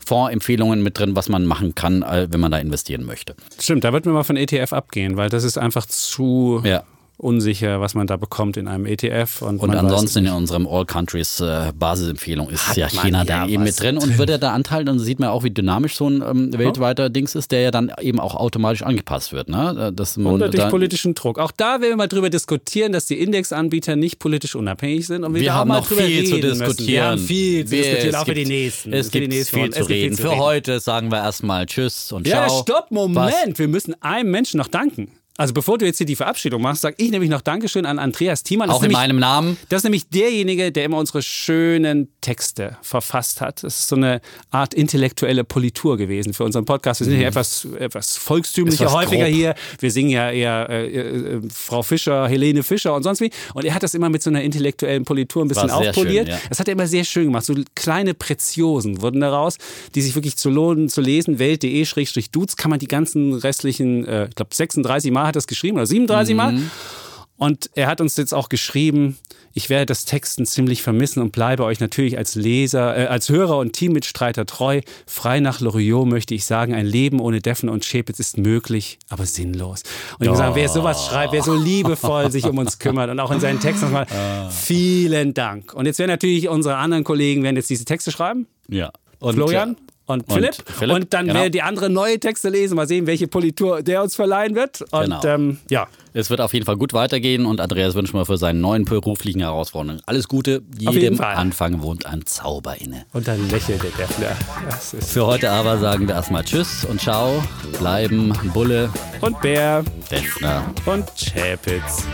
Speaker 1: Fondsempfehlungen mit drin, was man machen kann, äh, wenn man da investieren möchte.
Speaker 2: Stimmt, da wird mir mal von ETF abgehen, weil das ist einfach zu ja unsicher, was man da bekommt in einem ETF.
Speaker 1: Und, und ansonsten in unserem All Countries äh, Basisempfehlung ist Hat ja China ja da eben mit drin. Und wird ja der Anteil, dann sieht man auch, wie dynamisch so ein ähm, weltweiter. Dings ist, der ja dann eben auch automatisch angepasst wird. Ne?
Speaker 2: Das Unter durch politischen Druck. Auch da will wir mal drüber diskutieren, dass die Indexanbieter nicht politisch unabhängig sind.
Speaker 1: Und wir, wir haben noch viel zu diskutieren. Müssen. Wir haben
Speaker 2: viel zu wir, diskutieren, auch für die nächsten.
Speaker 1: Es gibt
Speaker 2: nächsten
Speaker 1: viel, zu reden. Für heute sagen wir erstmal Tschüss und
Speaker 2: Ciao. Ja, stopp, Moment. Was? Wir müssen einem Menschen noch danken. Also bevor du jetzt hier die Verabschiedung machst, sage ich nämlich noch Dankeschön an Andreas Thiemann.
Speaker 1: Auch in
Speaker 2: nämlich,
Speaker 1: meinem Namen.
Speaker 2: Das ist nämlich derjenige, der immer unsere schönen Texte verfasst hat. Das ist so eine Art intellektuelle Politur gewesen für unseren Podcast. Wir sind mhm. hier etwas, etwas volkstümlicher, häufiger grob. hier. Wir singen ja eher äh, äh, Frau Fischer, Helene Fischer und sonst wie. Und er hat das immer mit so einer intellektuellen Politur ein bisschen aufpoliert. Schön, ja. Das hat er immer sehr schön gemacht. So kleine Preziosen wurden daraus, die sich wirklich zu lohnen zu lesen. Welt.de-Dudes kann man die ganzen restlichen, äh, ich glaube 36 Mal Mal hat er es geschrieben oder 37 mhm. Mal. Und er hat uns jetzt auch geschrieben, ich werde das Texten ziemlich vermissen und bleibe euch natürlich als Leser, äh, als Hörer und Teammitstreiter treu. Frei nach Loriot möchte ich sagen, ein Leben ohne Deffen und Schäpitz ist möglich, aber sinnlos. Und ich muss sagen, wer sowas schreibt, wer so liebevoll sich um uns kümmert und auch in seinen Texten nochmal, vielen Dank. Und jetzt werden natürlich unsere anderen Kollegen werden jetzt diese Texte schreiben.
Speaker 1: Ja.
Speaker 2: Und Florian? Und Philipp. Und, Philipp, und dann genau. werden die anderen neue Texte lesen, mal sehen, welche Politur der uns verleihen wird. Und genau. ähm, ja.
Speaker 1: Es wird auf jeden Fall gut weitergehen und Andreas wünschen wir für seinen neuen beruflichen Herausforderungen alles Gute. Jedem Anfang wohnt ein Zauber inne.
Speaker 2: Und dann lächelt der Defner.
Speaker 1: Für heute aber sagen wir erstmal Tschüss und Ciao. Bleiben Bulle
Speaker 2: und Bär,
Speaker 1: Defner
Speaker 2: und Chapitz.